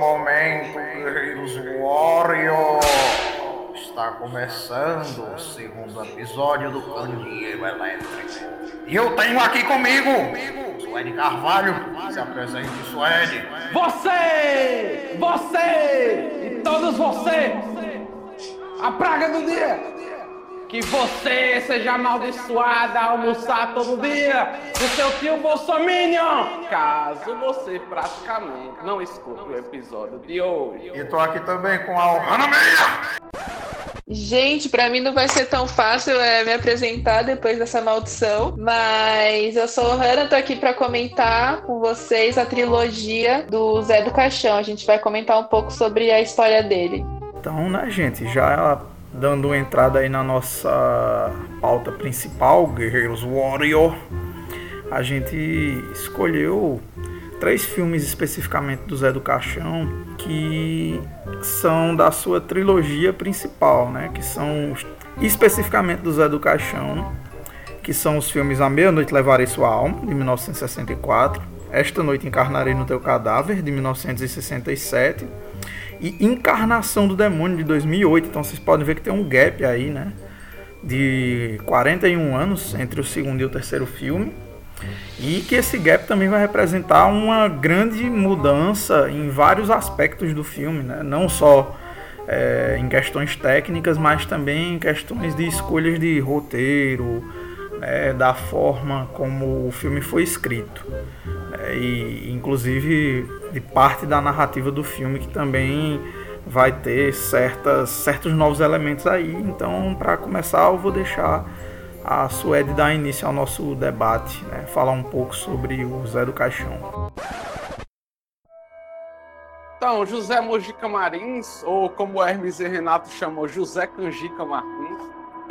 momento, guerreiros Warrior! Está começando o segundo episódio do Candeeiro Elétrico. E eu tenho aqui comigo Suede Carvalho. Se apresente, Suede. Você! Você! E todos vocês! A praga do dia! Que você seja amaldiçoada a almoçar todo dia do seu tio Bolsominion! Caso você praticamente não escute o episódio de hoje. E tô aqui também com a Ohana Meia! Gente, pra mim não vai ser tão fácil é, me apresentar depois dessa maldição, mas eu sou Hanna, tô aqui pra comentar com vocês a trilogia do Zé do Caixão. A gente vai comentar um pouco sobre a história dele. Então, né, gente, já dando entrada aí na nossa pauta principal, Guerreiros Warrior, a gente escolheu três filmes especificamente do Zé do Caixão que são da sua trilogia principal, né? Que são especificamente do Zé do Caixão, que são os filmes A Meia-Noite Levarei Sua Alma, de 1964, Esta Noite Encarnarei no Teu Cadáver, de 1967, e Encarnação do Demônio, de 2008. Então vocês podem ver que tem um gap aí, né? De 41 anos entre o segundo e o terceiro filme. E que esse gap também vai representar uma grande mudança em vários aspectos do filme, né? não só é, em questões técnicas, mas também em questões de escolhas de roteiro, né? da forma como o filme foi escrito. Né? E inclusive de parte da narrativa do filme que também vai ter certas, certos novos elementos aí. Então, para começar, eu vou deixar a Suede dar início ao nosso debate, né? falar um pouco sobre o Zé do Caixão. Então, José Mojica Marins, ou como Hermes e Renato chamou, José Canjica Martins,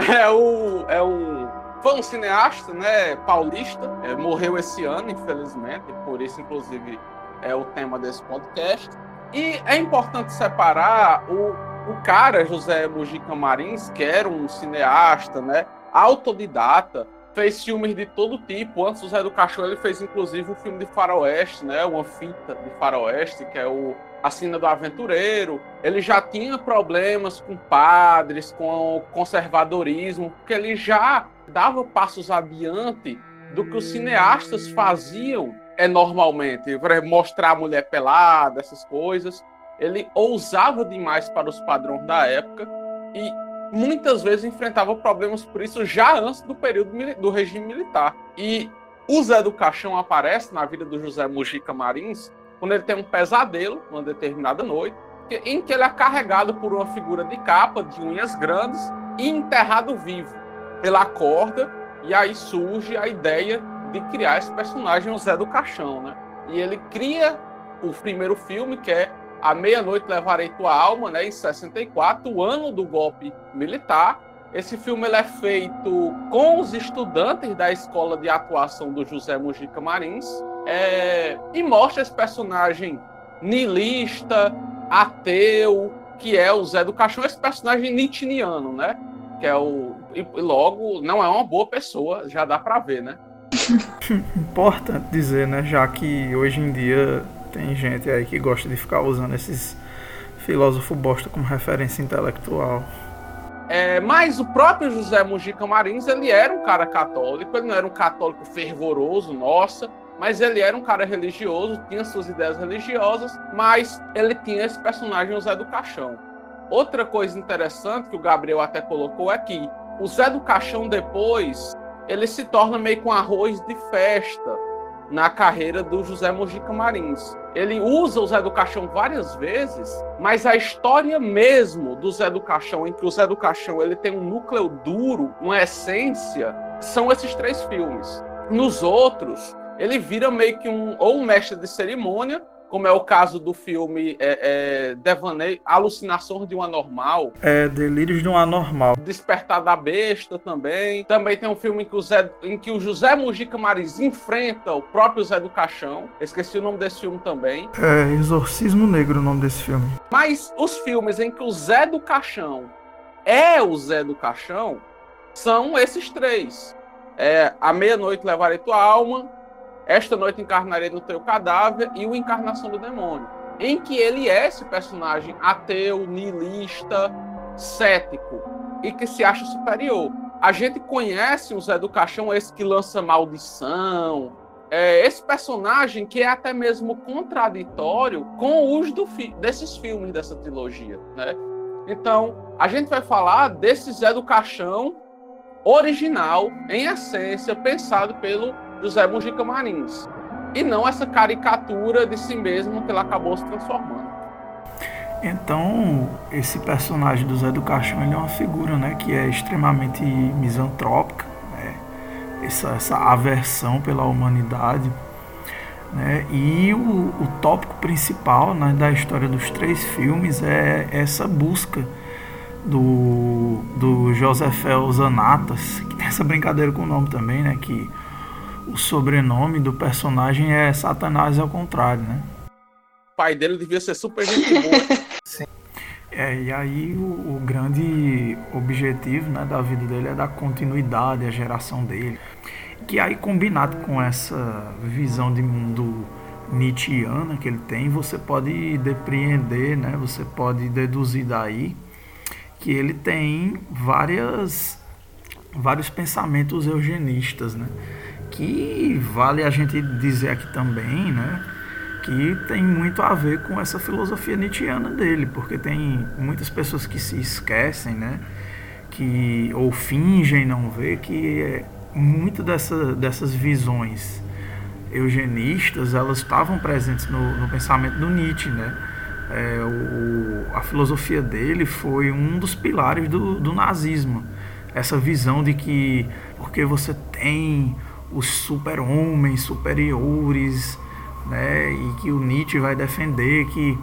é, o, é um, foi um cineasta né, paulista, é, morreu esse ano, infelizmente, por isso, inclusive, é o tema desse podcast. E é importante separar o, o cara, José Mojica Marins, que era um cineasta, né? Autodidata, fez filmes de todo tipo. Antes do Zé do Cachorro, ele fez inclusive um filme de faroeste, né? Uma fita de faroeste, que é o A do Aventureiro. Ele já tinha problemas com padres, com conservadorismo, porque ele já dava passos adiante do que os cineastas faziam é normalmente, mostrar a mulher pelada, essas coisas. Ele ousava demais para os padrões da época e muitas vezes enfrentava problemas por isso já antes do período do regime militar. E o Zé do Caixão aparece na vida do José Mujica Marins quando ele tem um pesadelo, uma determinada noite, em que ele é carregado por uma figura de capa, de unhas grandes, e enterrado vivo. Ele acorda e aí surge a ideia de criar esse personagem, o Zé do Caixão, né? E ele cria o primeiro filme, que é a Meia-Noite Levarei Tua Alma, né, em 64, o ano do golpe militar. Esse filme ele é feito com os estudantes da escola de atuação do José Mujica Marins é, e mostra esse personagem nilista, ateu, que é o Zé do Caixão, esse personagem nitiniano, né? Que é o. E logo, não é uma boa pessoa, já dá para ver, né? Importante dizer, né? Já que hoje em dia tem gente aí que gosta de ficar usando esses filósofos bosta como referência intelectual. É, mas o próprio José Mujica Marins, ele era um cara católico, ele não era um católico fervoroso, nossa, mas ele era um cara religioso, tinha suas ideias religiosas, mas ele tinha esse personagem, o Zé do Caixão. Outra coisa interessante que o Gabriel até colocou é que o Zé do Caixão depois, ele se torna meio com arroz de festa, na carreira do José Mojica Marins. Ele usa o Zé do Caixão várias vezes, mas a história mesmo do Zé do Caixão, em que o Zé do Caixão ele tem um núcleo duro, uma essência, são esses três filmes. Nos outros, ele vira meio que um ou um mestre de cerimônia como é o caso do filme é, é, Devaneio, Alucinações de um Anormal. É, Delírios de um Anormal. Despertar da Besta também. Também tem um filme em que o, Zé, em que o José Mujica Maris enfrenta o próprio Zé do Caixão. Esqueci o nome desse filme também. É, Exorcismo Negro o nome desse filme. Mas os filmes em que o Zé do Caixão é o Zé do Caixão são esses três. É, A Meia-Noite Levarei Tua Alma, esta noite encarnarei no teu cadáver e o Encarnação do Demônio. em que ele é esse personagem ateu, niilista, cético e que se acha superior. A gente conhece o Zé do Caixão, esse que lança maldição, é, esse personagem que é até mesmo contraditório com o uso fi desses filmes, dessa trilogia, né? Então, a gente vai falar desse Zé do Caixão original, em essência, pensado pelo José Mujica Marins. E não essa caricatura de si mesmo que ele acabou se transformando. Então, esse personagem do Zé do Caixão ele é uma figura né, que é extremamente misantrópica, né, essa, essa aversão pela humanidade. Né, e o, o tópico principal né, da história dos três filmes é essa busca do, do Josefel Zanatas, que tem essa brincadeira com o nome também, né, que o sobrenome do personagem é Satanás ao contrário, né? O pai dele devia ser super gente boa. Sim. É, e aí o, o, grande objetivo né, da vida dele é dar continuidade à geração dele. Que aí combinado com essa visão de mundo Nietzscheana que ele tem, você pode depreender, né, você pode deduzir daí que ele tem várias, vários pensamentos eugenistas, né? Que vale a gente dizer aqui também, né? que tem muito a ver com essa filosofia nietzschiana dele, porque tem muitas pessoas que se esquecem, né? Que, ou fingem não ver que é, muito dessa, dessas visões eugenistas elas estavam presentes no, no pensamento do Nietzsche, né? É, o, a filosofia dele foi um dos pilares do, do nazismo. Essa visão de que porque você tem os super-homens superiores né, e que o Nietzsche vai defender que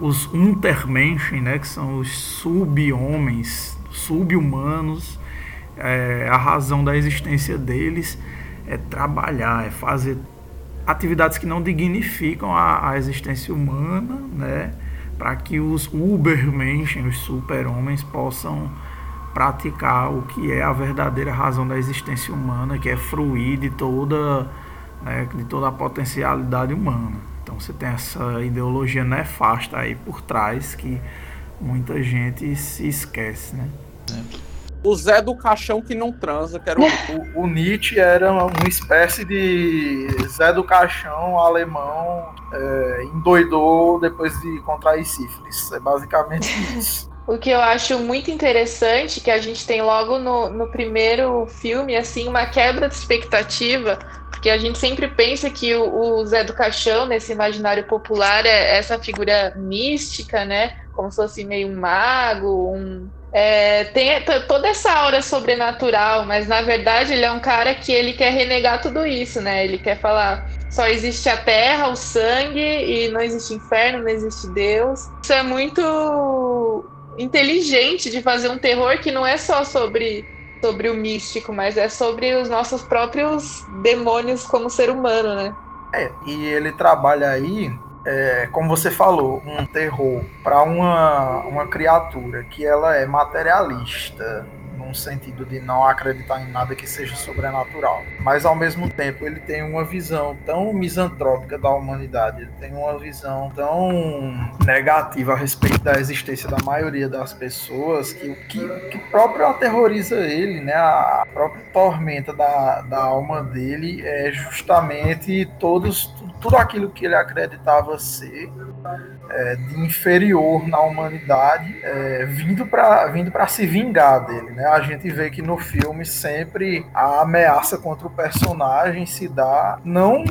os Untermenschen, né, que são os sub-homens, sub-humanos, é, a razão da existência deles é trabalhar, é fazer atividades que não dignificam a, a existência humana, né, para que os Ubermenschen, os super-homens, possam praticar o que é a verdadeira razão da existência humana, que é fruir de toda né, de toda a potencialidade humana. Então você tem essa ideologia nefasta aí por trás que muita gente se esquece, né? O Zé do Caixão que não transa, que era o... o, o Nietzsche era uma espécie de Zé do Caixão alemão, é, endoidou depois de contrair sífilis. É basicamente isso. O que eu acho muito interessante, que a gente tem logo no, no primeiro filme, assim, uma quebra de expectativa, porque a gente sempre pensa que o, o Zé do Caixão, nesse imaginário popular, é essa figura mística, né? Como se fosse meio um mago, um, é, tem toda essa aura sobrenatural, mas na verdade ele é um cara que ele quer renegar tudo isso, né? Ele quer falar só existe a terra, o sangue e não existe inferno, não existe Deus. Isso é muito inteligente de fazer um terror que não é só sobre sobre o místico, mas é sobre os nossos próprios demônios como ser humano, né? É, e ele trabalha aí, é, como você falou, um terror para uma, uma criatura que ela é materialista, num sentido de não acreditar em nada que seja sobrenatural. Mas ao mesmo tempo ele tem uma visão tão misantrópica da humanidade, ele tem uma visão tão negativa a respeito da existência da maioria das pessoas que, que, que próprio aterroriza ele, né? A própria tormenta da, da alma dele é justamente todos tudo aquilo que ele acreditava ser é, de inferior na humanidade, é, vindo para vindo se vingar dele. Né? A gente vê que no filme sempre a ameaça contra o personagem se dá não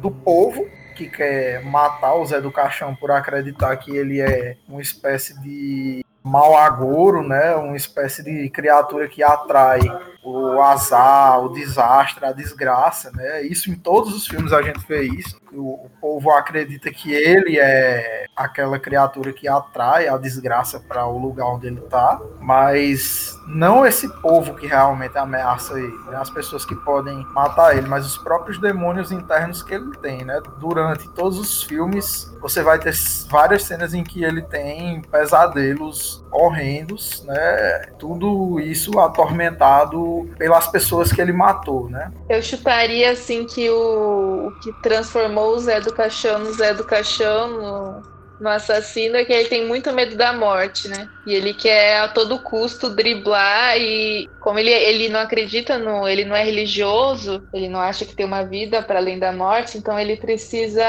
do povo, que quer matar o Zé do Caixão por acreditar que ele é uma espécie de mau agouro, né? Uma espécie de criatura que atrai o azar, o desastre, a desgraça, né? Isso em todos os filmes a gente vê isso. O, o povo acredita que ele é aquela criatura que atrai a desgraça para o lugar onde ele está, mas não esse povo que realmente ameaça ele, né? as pessoas que podem matar ele, mas os próprios demônios internos que ele tem, né? Durante todos os filmes, você vai ter várias cenas em que ele tem pesadelos horrendos, né? Tudo isso atormentado pelas pessoas que ele matou, né? Eu chutaria assim que o, o que transformou o Zé do Caixão no Zé do Caixão no no assassino é que ele tem muito medo da morte, né? E ele quer a todo custo driblar e como ele, ele não acredita no, ele não é religioso, ele não acha que tem uma vida para além da morte, então ele precisa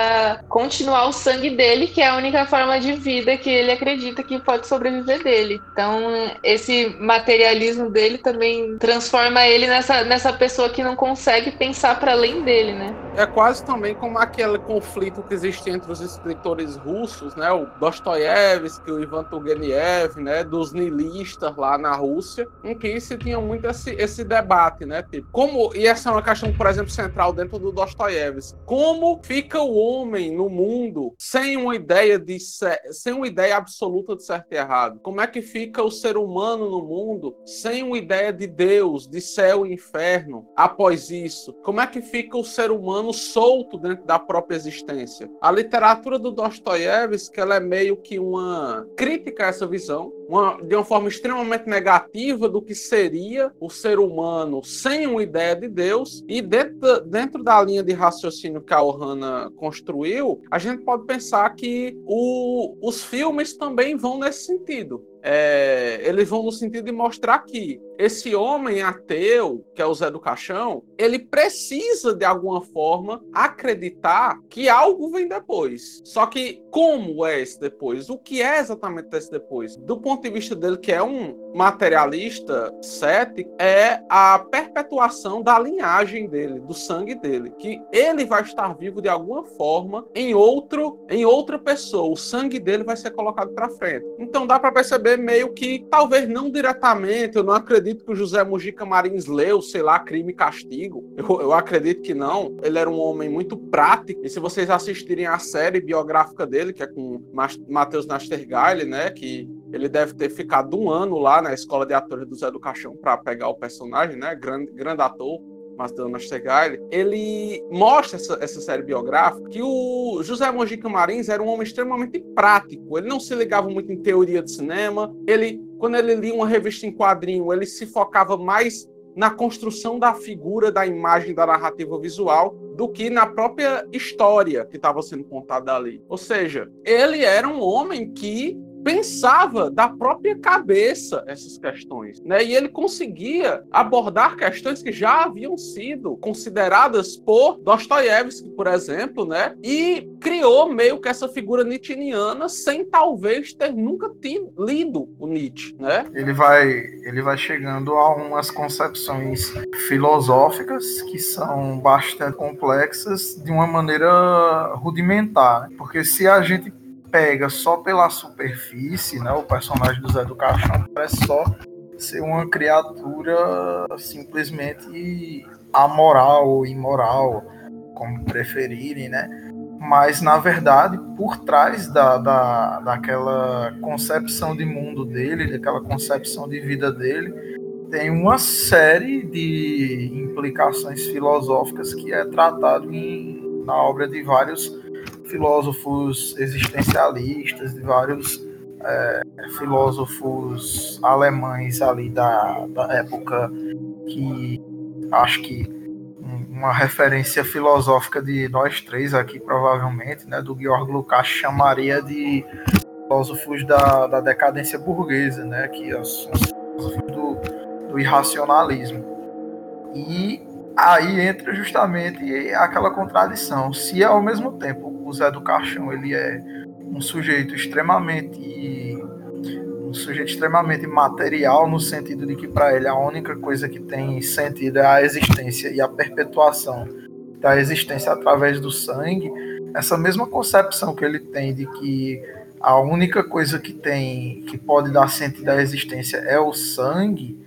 continuar o sangue dele, que é a única forma de vida que ele acredita que pode sobreviver dele. Então esse materialismo dele também transforma ele nessa, nessa pessoa que não consegue pensar para além dele, né? É quase também como aquele conflito que existe entre os escritores russos, né? O Dostoiévski, o Ivan Turgenev, né? Dos nihilistas lá na Rússia, em que se tinha muito esse, esse debate, né? Tipo, como, e essa é uma questão, por exemplo, central dentro do Dostoiévski, como fica o homem no mundo sem uma ideia de sem uma ideia absoluta de certo e errado? Como é que fica o ser humano no mundo sem uma ideia de Deus, de céu e inferno após isso? Como é que fica o ser humano solto dentro da própria existência? A literatura do Dostoiévski ela é meio que uma crítica a essa visão, uma, de uma forma extremamente negativa do que seria o ser humano sem uma ideia de Deus. E dentro, dentro da linha de raciocínio que a Ohana construiu, a gente pode pensar que o, os filmes também vão nesse sentido é, eles vão no sentido de mostrar que esse homem ateu, que é o Zé do Caixão, ele precisa de alguma forma acreditar que algo vem depois. Só que como é esse depois? O que é exatamente esse depois? Do ponto de vista dele, que é um materialista cético, é a perpetuação da linhagem dele, do sangue dele, que ele vai estar vivo de alguma forma em outro, em outra pessoa. O sangue dele vai ser colocado para frente. Então dá para perceber meio que, talvez não diretamente, eu não acredito que o José Mujica Marins leu, sei lá, Crime e Castigo. Eu, eu acredito que não. Ele era um homem muito prático. E se vocês assistirem a série biográfica dele, que é com Matheus Nastergaile, né, que ele deve ter ficado um ano lá na escola de atores do Zé do Caixão para pegar o personagem, né? Grande, grande ator. Masdana Stegaile, ele mostra essa, essa série biográfica que o José Mojica Marins era um homem extremamente prático. Ele não se ligava muito em teoria de cinema. Ele, quando ele lia uma revista em quadrinho, ele se focava mais na construção da figura, da imagem, da narrativa visual, do que na própria história que estava sendo contada ali. Ou seja, ele era um homem que pensava da própria cabeça essas questões, né? E ele conseguia abordar questões que já haviam sido consideradas por Dostoiévski, por exemplo, né? E criou meio que essa figura nietzscheana sem talvez ter nunca tido, lido o Nietzsche, né? Ele vai, ele vai chegando a umas concepções filosóficas que são bastante complexas de uma maneira rudimentar, porque se a gente pega só pela superfície, né, o personagem do Zé do Caixão parece só ser uma criatura simplesmente amoral ou imoral, como preferirem, né? Mas, na verdade, por trás da, da, daquela concepção de mundo dele, daquela concepção de vida dele, tem uma série de implicações filosóficas que é tratado em, na obra de vários filósofos existencialistas, de vários é, filósofos alemães ali da, da época que acho que uma referência filosófica de nós três aqui, provavelmente, né, do Georg Lukács, chamaria de filósofos da, da decadência burguesa, né, que são os filósofos do, do irracionalismo. E aí entra justamente aquela contradição. Se ao mesmo tempo Zé do Caixão ele é um sujeito extremamente um sujeito extremamente material no sentido de que para ele a única coisa que tem sentido é a existência e a perpetuação da existência através do sangue. Essa mesma concepção que ele tem de que a única coisa que tem que pode dar sentido à existência é o sangue,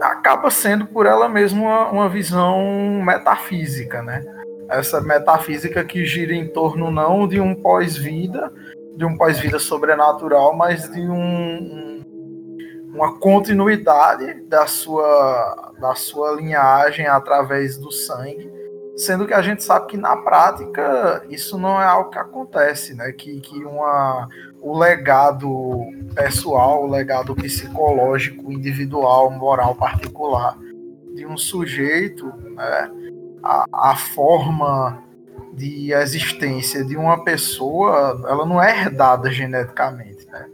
acaba sendo por ela mesma uma, uma visão metafísica, né? Essa metafísica que gira em torno não de um pós-vida, de um pós-vida sobrenatural, mas de um, uma continuidade da sua, da sua linhagem através do sangue, sendo que a gente sabe que na prática isso não é algo que acontece, né? Que, que uma, o legado pessoal, o legado psicológico, individual, moral particular de um sujeito, né? A, a forma de existência de uma pessoa, ela não é herdada geneticamente, né?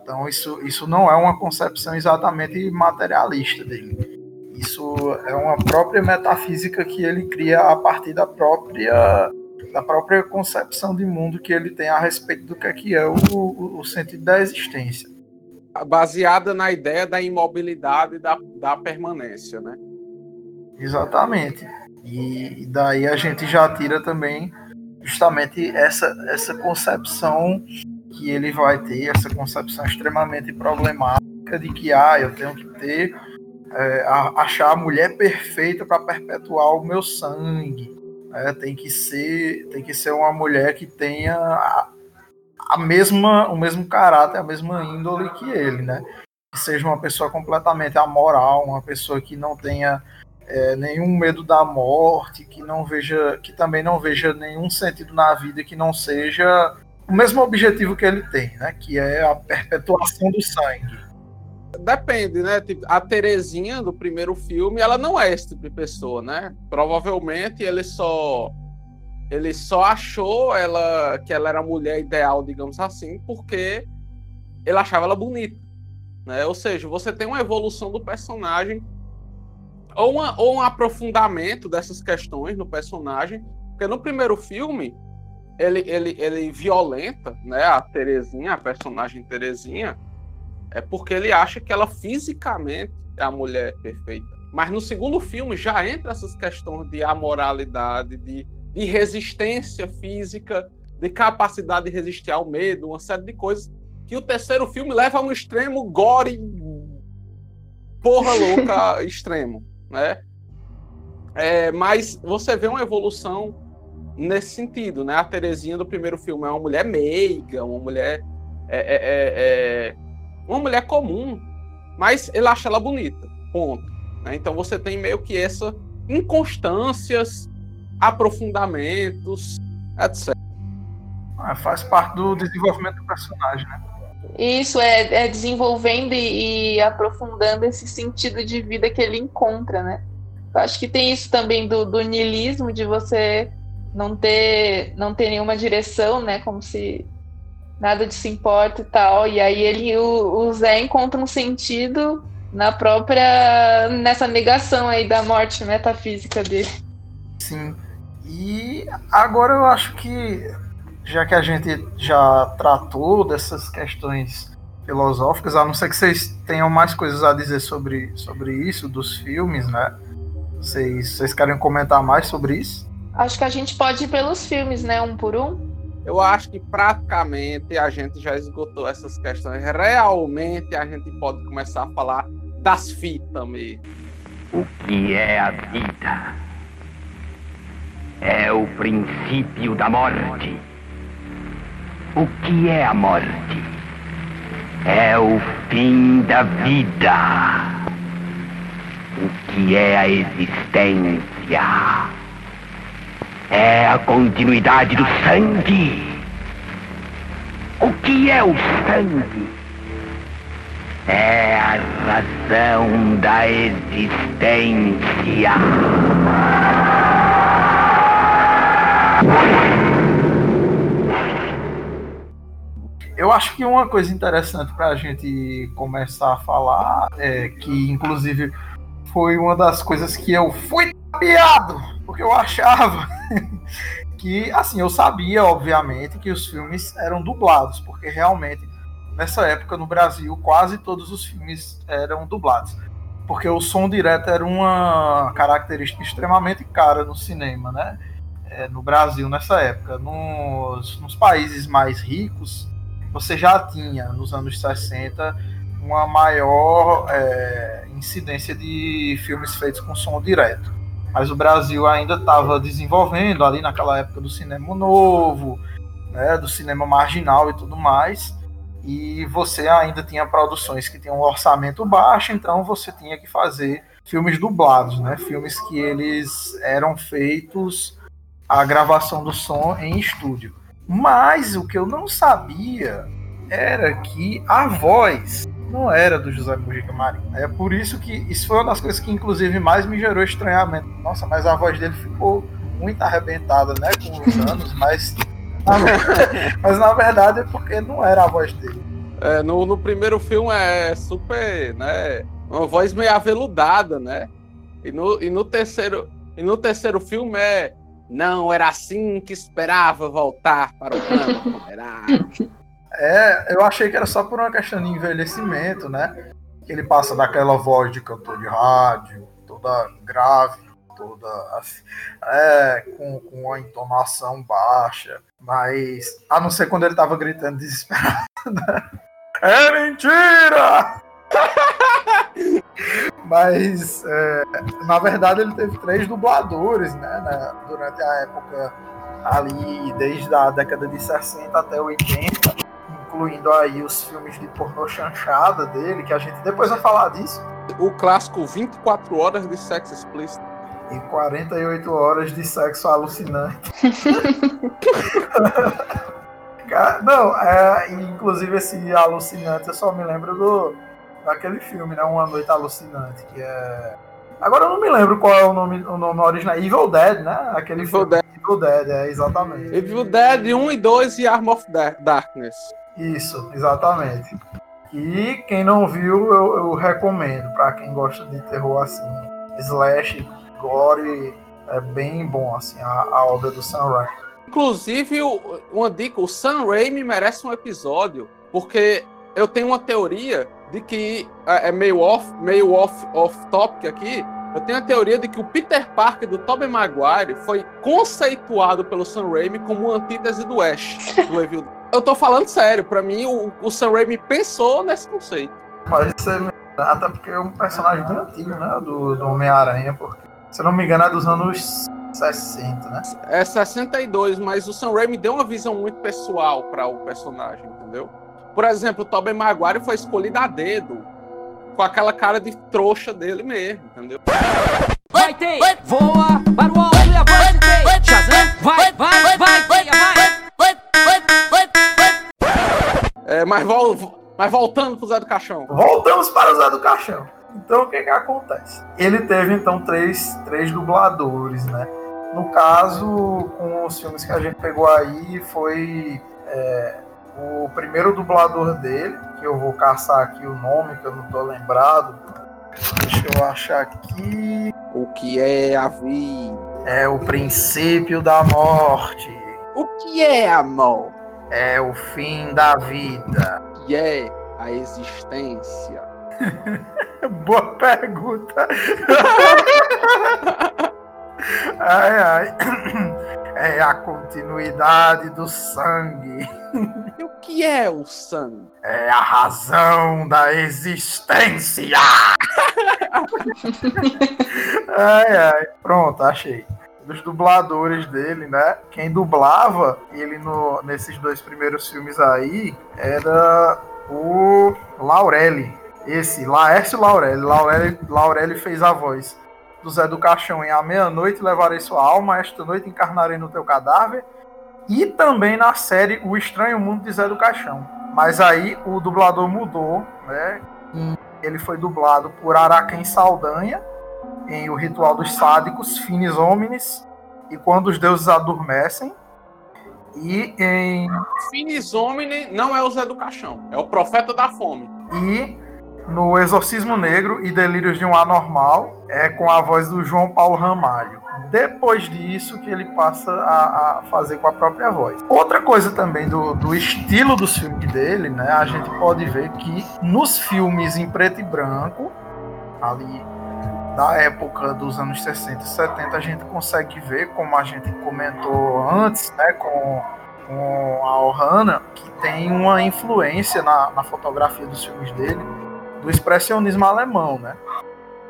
Então isso, isso não é uma concepção exatamente materialista dele. Isso é uma própria metafísica que ele cria a partir da própria da própria concepção de mundo que ele tem a respeito do que é, que é o, o, o sentido da existência. Baseada na ideia da imobilidade e da, da permanência, né? Exatamente. E daí a gente já tira também justamente essa, essa concepção que ele vai ter, essa concepção extremamente problemática de que ah, eu tenho que ter, é, achar a mulher perfeita para perpetuar o meu sangue. Né? Tem que ser, tem que ser uma mulher que tenha a, a mesma, o mesmo caráter, a mesma índole que ele, né? Que seja uma pessoa completamente amoral, uma pessoa que não tenha é, nenhum medo da morte, que não veja, que também não veja nenhum sentido na vida que não seja o mesmo objetivo que ele tem, né? Que é a perpetuação do sangue. Depende, né? Tipo, a Terezinha do primeiro filme, ela não é esse tipo de pessoa, né? Provavelmente ele só ele só achou ela que ela era a mulher ideal, digamos assim, porque ele achava ela bonita, né? Ou seja, você tem uma evolução do personagem ou, uma, ou um aprofundamento dessas questões no personagem, porque no primeiro filme ele, ele, ele violenta né, a Terezinha, a personagem Terezinha, é porque ele acha que ela fisicamente é a mulher perfeita. Mas no segundo filme já entra essas questões de amoralidade, de, de resistência física, de capacidade de resistir ao medo, uma série de coisas que o terceiro filme leva a um extremo gore, porra louca extremo né? É, mas você vê uma evolução nesse sentido, né? A Terezinha do primeiro filme é uma mulher meiga, uma mulher é, é, é, é uma mulher comum, mas ele acha ela bonita, ponto. Né? Então você tem meio que essa inconstâncias, aprofundamentos, etc. Ah, faz parte do desenvolvimento do personagem, né? Isso é, é desenvolvendo e, e, aprofundando esse sentido de vida que ele encontra, né? Eu acho que tem isso também do, do niilismo, de você não ter, não ter nenhuma direção, né? Como se nada se importa e tal. E aí ele, o, o Zé encontra um sentido na própria nessa negação aí da morte metafísica dele. Sim. E agora eu acho que já que a gente já tratou dessas questões filosóficas, a não ser que vocês tenham mais coisas a dizer sobre, sobre isso, dos filmes, né? Vocês, vocês querem comentar mais sobre isso? Acho que a gente pode ir pelos filmes, né? Um por um. Eu acho que praticamente a gente já esgotou essas questões. Realmente a gente pode começar a falar das fitas mesmo. O que é a vida? É o princípio da morte. O que é a morte? É o fim da vida. O que é a existência? É a continuidade do sangue. O que é o sangue? É a razão da existência. Eu acho que uma coisa interessante para a gente começar a falar, é que inclusive foi uma das coisas que eu fui tapeado, porque eu achava que, assim, eu sabia, obviamente, que os filmes eram dublados, porque realmente, nessa época no Brasil, quase todos os filmes eram dublados. Porque o som direto era uma característica extremamente cara no cinema, né? É, no Brasil, nessa época. Nos, nos países mais ricos, você já tinha, nos anos 60, uma maior é, incidência de filmes feitos com som direto. Mas o Brasil ainda estava desenvolvendo ali naquela época do cinema novo, né, do cinema marginal e tudo mais. E você ainda tinha produções que tinham um orçamento baixo, então você tinha que fazer filmes dublados, né? Filmes que eles eram feitos a gravação do som em estúdio. Mas o que eu não sabia era que a voz não era do José Mujica Marinho. É por isso que isso foi uma das coisas que inclusive mais me gerou estranhamento. Nossa, mas a voz dele ficou muito arrebentada, né, com os anos, mas, mas na verdade é porque não era a voz dele. É, no, no primeiro filme é super, né, uma voz meio aveludada, né? E no, e no terceiro e no terceiro filme é não era assim que esperava voltar para o campo. Era... É, eu achei que era só por uma questão de envelhecimento, né? Que ele passa daquela voz de cantor de rádio, toda grave, toda assim, é, com, com a entonação baixa, mas a não ser quando ele tava gritando desesperado. Né? É mentira! Mas, é, na verdade, ele teve três dubladores, né, né, durante a época ali, desde a década de 60 até 80, incluindo aí os filmes de pornô chanchada dele, que a gente depois vai falar disso. O clássico 24 horas de sexo explícito. E 48 horas de sexo alucinante. Não, é, inclusive esse alucinante eu só me lembro do daquele filme, né? Uma Noite Alucinante, que é. Agora eu não me lembro qual é o nome, o nome original. Evil Dead, né? Aquele Evil filme. Dead. Evil Dead, é, exatamente. Evil Dead 1 e 2 e Arm of Darkness. Isso, exatamente. E quem não viu, eu, eu recomendo. para quem gosta de terror assim, slash, gore, é bem bom, assim, a, a obra do Sam Raimi. Inclusive, uma dica, o Sam Raimi merece um episódio, porque eu tenho uma teoria de que é, é meio off, meio off, off topic aqui. Eu tenho a teoria de que o Peter Parker do Tobey Maguire foi conceituado pelo Sam Raimi como antítese do Ash, do Evil. Eu tô falando sério, para mim o, o Sam Raimi pensou nesse conceito. Pode ser até porque é um personagem bem antigo, né, do, do Homem-Aranha, porque se não me engano é dos anos 60, né? É 62, mas o Sam Raimi deu uma visão muito pessoal para o personagem, entendeu? Por exemplo, o Tobey Maguire foi escolhido a dedo, com aquela cara de trouxa dele mesmo, entendeu? Vai ter, voa para o alto e avante, Shazam, vai, vai, vai, vai, vai, É, mas, vol mas voltando para o Zé do Caixão. Voltamos para o Zé do Caixão. Então, o que que acontece? Ele teve, então, três, três dubladores, né? No caso, com os filmes que a gente pegou aí, foi é, o primeiro dublador dele, que eu vou caçar aqui o nome, que eu não tô lembrado. Deixa eu achar aqui. O que é a vida? É o princípio da morte. O que é amor? É o fim da vida. O que é a existência? Boa pergunta. ai, ai. É a continuidade do sangue. E o que é o sangue? É a razão da existência. ai, ai. Pronto, achei. Dos dubladores dele, né? Quem dublava ele no, nesses dois primeiros filmes aí era o Laurelli. Esse, Laércio Laurelli. Laurelli, Laurelli fez a voz do Zé do Caixão em A Meia-Noite Levarei Sua Alma, Esta Noite Encarnarei no Teu Cadáver, e também na série O Estranho Mundo de Zé do Caixão. Mas aí o dublador mudou, né? ele foi dublado por Araquém Saldanha em O Ritual dos Sádicos, Finis Homines e Quando os Deuses Adormecem. E em. Finis Homine não é o Zé do Caixão, é o Profeta da Fome. E no Exorcismo Negro e Delírios de um Anormal, é com a voz do João Paulo Ramalho. Depois disso que ele passa a, a fazer com a própria voz. Outra coisa também do, do, estilo dos filmes dele, né? A gente pode ver que nos filmes em preto e branco, ali da época dos anos 60 e 70, a gente consegue ver, como a gente comentou antes, né? Com, com a Ohana, que tem uma influência na, na fotografia dos filmes dele do expressionismo alemão, né?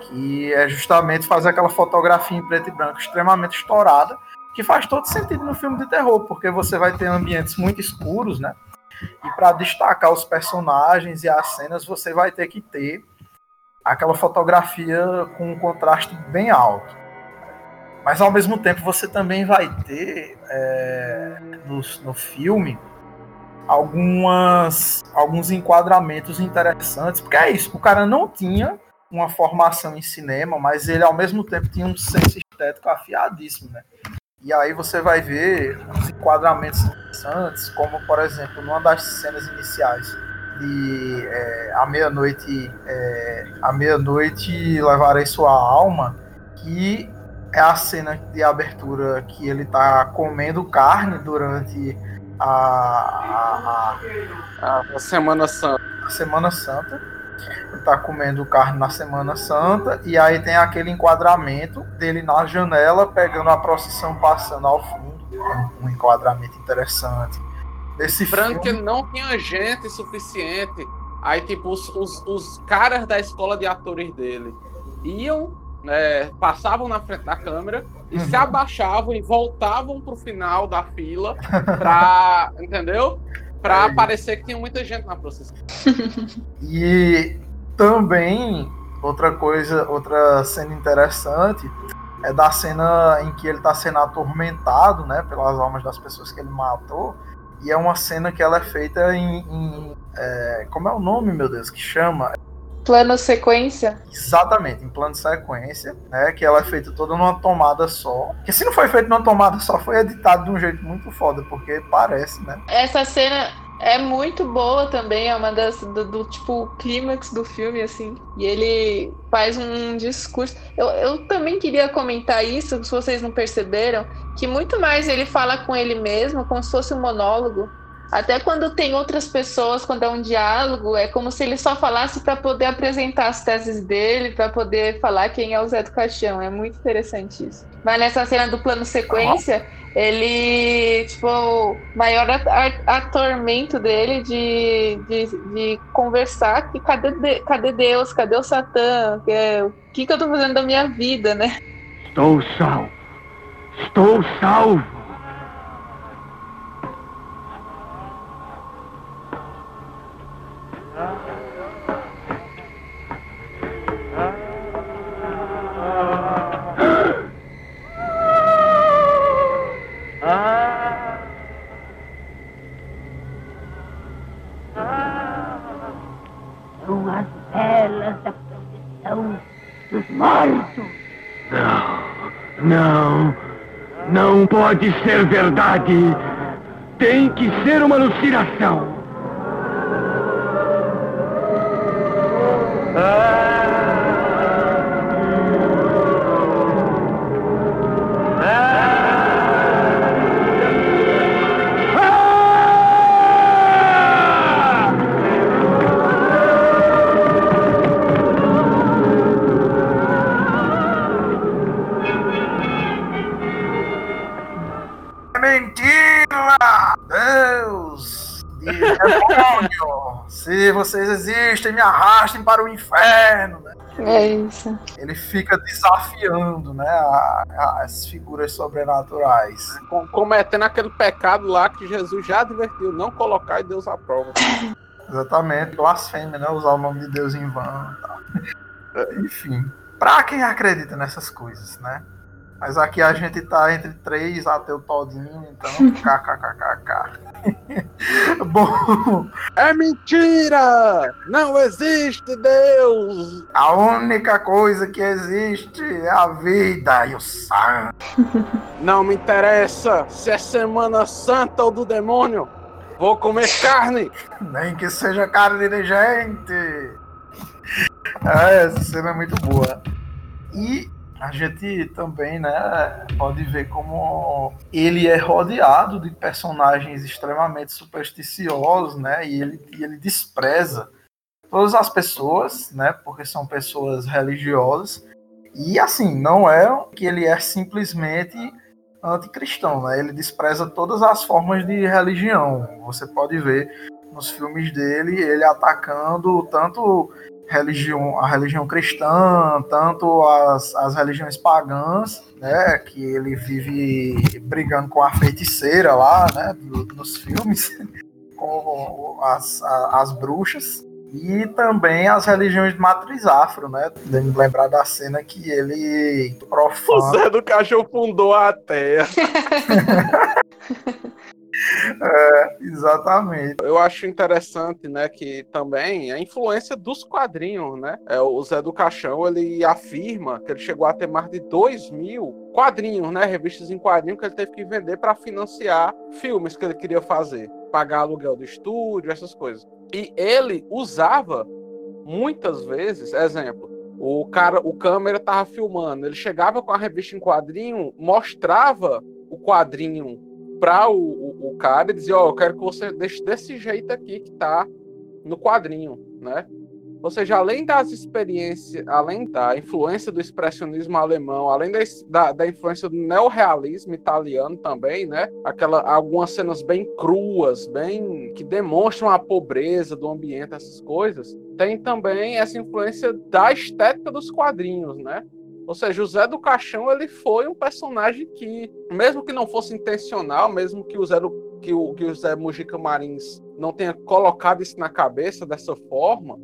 Que é justamente fazer aquela fotografia em preto e branco extremamente estourada, que faz todo sentido no filme de terror, porque você vai ter ambientes muito escuros, né? E para destacar os personagens e as cenas, você vai ter que ter aquela fotografia com um contraste bem alto. Mas ao mesmo tempo você também vai ter é, no, no filme algumas alguns enquadramentos interessantes, porque é isso, o cara não tinha uma formação em cinema, mas ele ao mesmo tempo tinha um senso estético afiadíssimo, né? E aí você vai ver os enquadramentos interessantes, como por exemplo, numa das cenas iniciais de é, a meia-noite é, a meia-noite levarei sua alma, que é a cena de abertura que ele tá comendo carne durante a, a, a Semana Santa. A Semana Santa. Ele tá comendo carne na Semana Santa e aí tem aquele enquadramento dele na janela pegando a procissão passando ao fundo. Um enquadramento interessante. Esse Lembrando que ele não tinha gente suficiente. Aí, tipo, os, os, os caras da escola de atores dele iam né, passavam na frente da câmera e se uhum. abaixavam e voltavam pro final da fila pra, entendeu? Pra é. parecer que tinha muita gente na procissão. E também, outra coisa, outra cena interessante é da cena em que ele está sendo atormentado, né, pelas almas das pessoas que ele matou. E é uma cena que ela é feita em, em é, como é o nome, meu Deus, que chama? Plano sequência? Exatamente, em plano sequência, né? Que ela é feita toda numa tomada só. Que se não foi feito numa tomada só, foi editado de um jeito muito foda, porque parece, né? Essa cena é muito boa também, é uma das do, do tipo clímax do filme, assim. E ele faz um discurso. Eu, eu também queria comentar isso, se vocês não perceberam, que muito mais ele fala com ele mesmo, como se fosse um monólogo. Até quando tem outras pessoas, quando é um diálogo, é como se ele só falasse para poder apresentar as teses dele, para poder falar quem é o Zé do Caixão. É muito interessante isso. Mas nessa cena do plano sequência, ele, tipo, o maior atormento dele de, de, de conversar que cadê, de, cadê Deus, cadê o Satã, é, o que, que eu tô fazendo da minha vida, né? Estou salvo. Estou salvo. Pode ser verdade. Tem que ser uma alucinação. Vocês existem, me arrastem para o inferno. Né? É isso. Ele fica desafiando né, a, a, as figuras sobrenaturais. Cometendo aquele pecado lá que Jesus já advertiu, não colocar Deus à prova. Exatamente, blasfêmia, né? Usar o nome de Deus em vão. Tá? Enfim, para quem acredita nessas coisas, né? Mas aqui a gente tá entre três ateu todinho, então kkkk. Bom. É mentira! Não existe Deus! A única coisa que existe é a vida e o sangue. Não me interessa se é Semana Santa ou do demônio. Vou comer carne! Nem que seja carne de gente! É, essa cena é muito boa. E a gente também né, pode ver como ele é rodeado de personagens extremamente supersticiosos, né? E ele, e ele despreza todas as pessoas, né? Porque são pessoas religiosas. E assim, não é que ele é simplesmente anticristão, né? Ele despreza todas as formas de religião. Você pode ver nos filmes dele ele atacando tanto religião, a religião cristã, tanto as, as religiões pagãs, né, que ele vive brigando com a feiticeira lá, né, nos filmes, com as, as bruxas, e também as religiões de matriz afro, né? Devemos lembrar da cena que ele profana. O Zé do Cachorro fundou a terra. É, exatamente. Eu acho interessante, né, que também a influência dos quadrinhos, né? É, o Zé do Caixão, ele afirma que ele chegou a ter mais de 2 mil quadrinhos, né, revistas em quadrinhos que ele teve que vender para financiar filmes que ele queria fazer, pagar aluguel do estúdio, essas coisas. E ele usava muitas vezes, exemplo, o cara, o câmera tava filmando, ele chegava com a revista em quadrinho, mostrava o quadrinho para o, o, o, cara e dizia, ó, oh, eu quero que você deixe desse jeito aqui que tá no quadrinho, né? Ou seja, além das experiências, além da influência do expressionismo alemão, além da, da, da, influência do neorrealismo italiano também, né? Aquela, algumas cenas bem cruas, bem que demonstram a pobreza do ambiente, essas coisas. Tem também essa influência da estética dos quadrinhos, né? Ou seja, José do Caixão ele foi um personagem que, mesmo que não fosse intencional, mesmo que o Zé, do, que o, que o Mujica Marins não tenha colocado isso na cabeça dessa forma,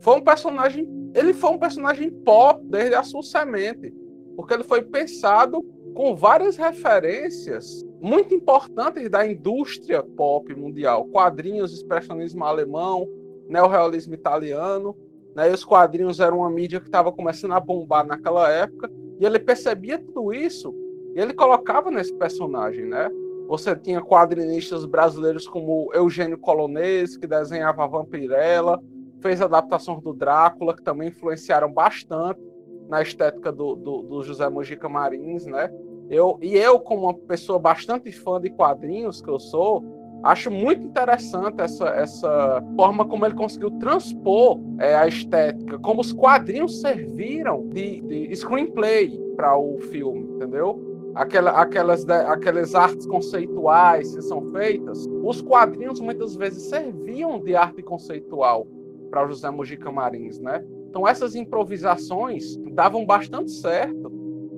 foi um personagem, ele foi um personagem pop desde a sua semente, porque ele foi pensado com várias referências muito importantes da indústria pop mundial, quadrinhos, expressionismo alemão, neorrealismo italiano, né? E os quadrinhos eram uma mídia que estava começando a bombar naquela época, e ele percebia tudo isso, e ele colocava nesse personagem, né? Você tinha quadrinistas brasileiros como Eugênio Colonese, que desenhava a Vampirella, fez adaptações do Drácula, que também influenciaram bastante na estética do, do, do José Mojica Marins, né? Eu, e eu, como uma pessoa bastante fã de quadrinhos que eu sou, acho muito interessante essa, essa forma como ele conseguiu transpor é, a estética, como os quadrinhos serviram de, de screenplay para o filme, entendeu? Aquela, aquelas, aquelas artes conceituais que são feitas, os quadrinhos muitas vezes serviam de arte conceitual para José Mojica Marins, né? Então essas improvisações davam bastante certo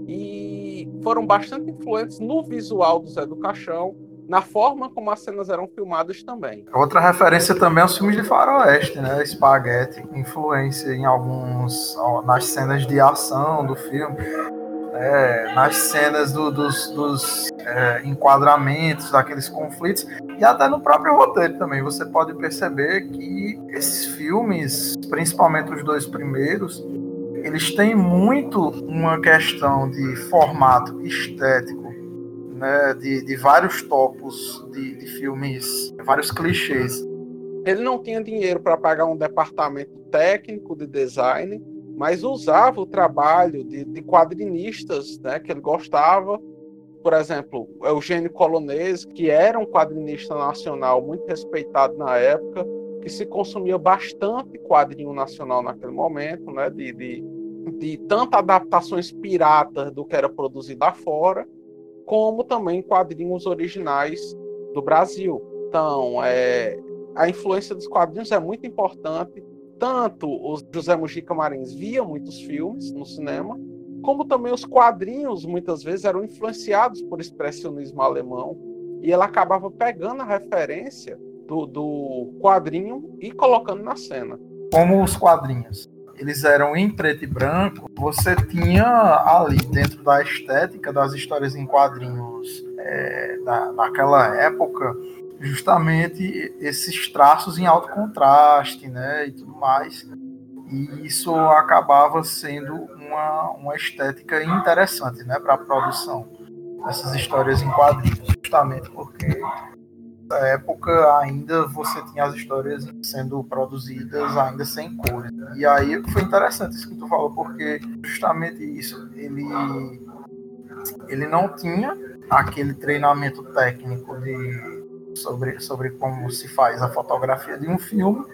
e foram bastante influentes no visual do Zé do Caixão, na forma como as cenas eram filmadas também. Outra referência também aos filmes de faroeste, né? Spaghetti, influência em alguns nas cenas de ação do filme é, nas cenas do, dos, dos é, enquadramentos, daqueles conflitos, e até no próprio roteiro também. Você pode perceber que esses filmes, principalmente os dois primeiros, eles têm muito uma questão de formato estético, né, de, de vários topos de, de filmes, vários clichês. Ele não tinha dinheiro para pagar um departamento técnico de design, mas usava o trabalho de, de quadrinistas né, que ele gostava. Por exemplo, Eugênio Colonese, que era um quadrinista nacional muito respeitado na época, que se consumia bastante quadrinho nacional naquele momento, né, de, de, de adaptações piratas do que era produzido lá fora, como também quadrinhos originais do Brasil. Então, é, a influência dos quadrinhos é muito importante tanto o José Mujica Marins via muitos filmes no cinema, como também os quadrinhos muitas vezes eram influenciados por expressionismo alemão e ele acabava pegando a referência do, do quadrinho e colocando na cena. Como os quadrinhos eles eram em preto e branco, você tinha ali dentro da estética das histórias em quadrinhos é, da, naquela época justamente esses traços em alto contraste, né, e tudo mais. E isso acabava sendo uma, uma estética interessante, né, para a produção dessas histórias em quadrinhos, justamente porque na época ainda você tinha as histórias sendo produzidas ainda sem cores. E aí foi interessante isso que tu falou, porque justamente isso, ele ele não tinha aquele treinamento técnico de sobre, sobre como se faz a fotografia de um filme,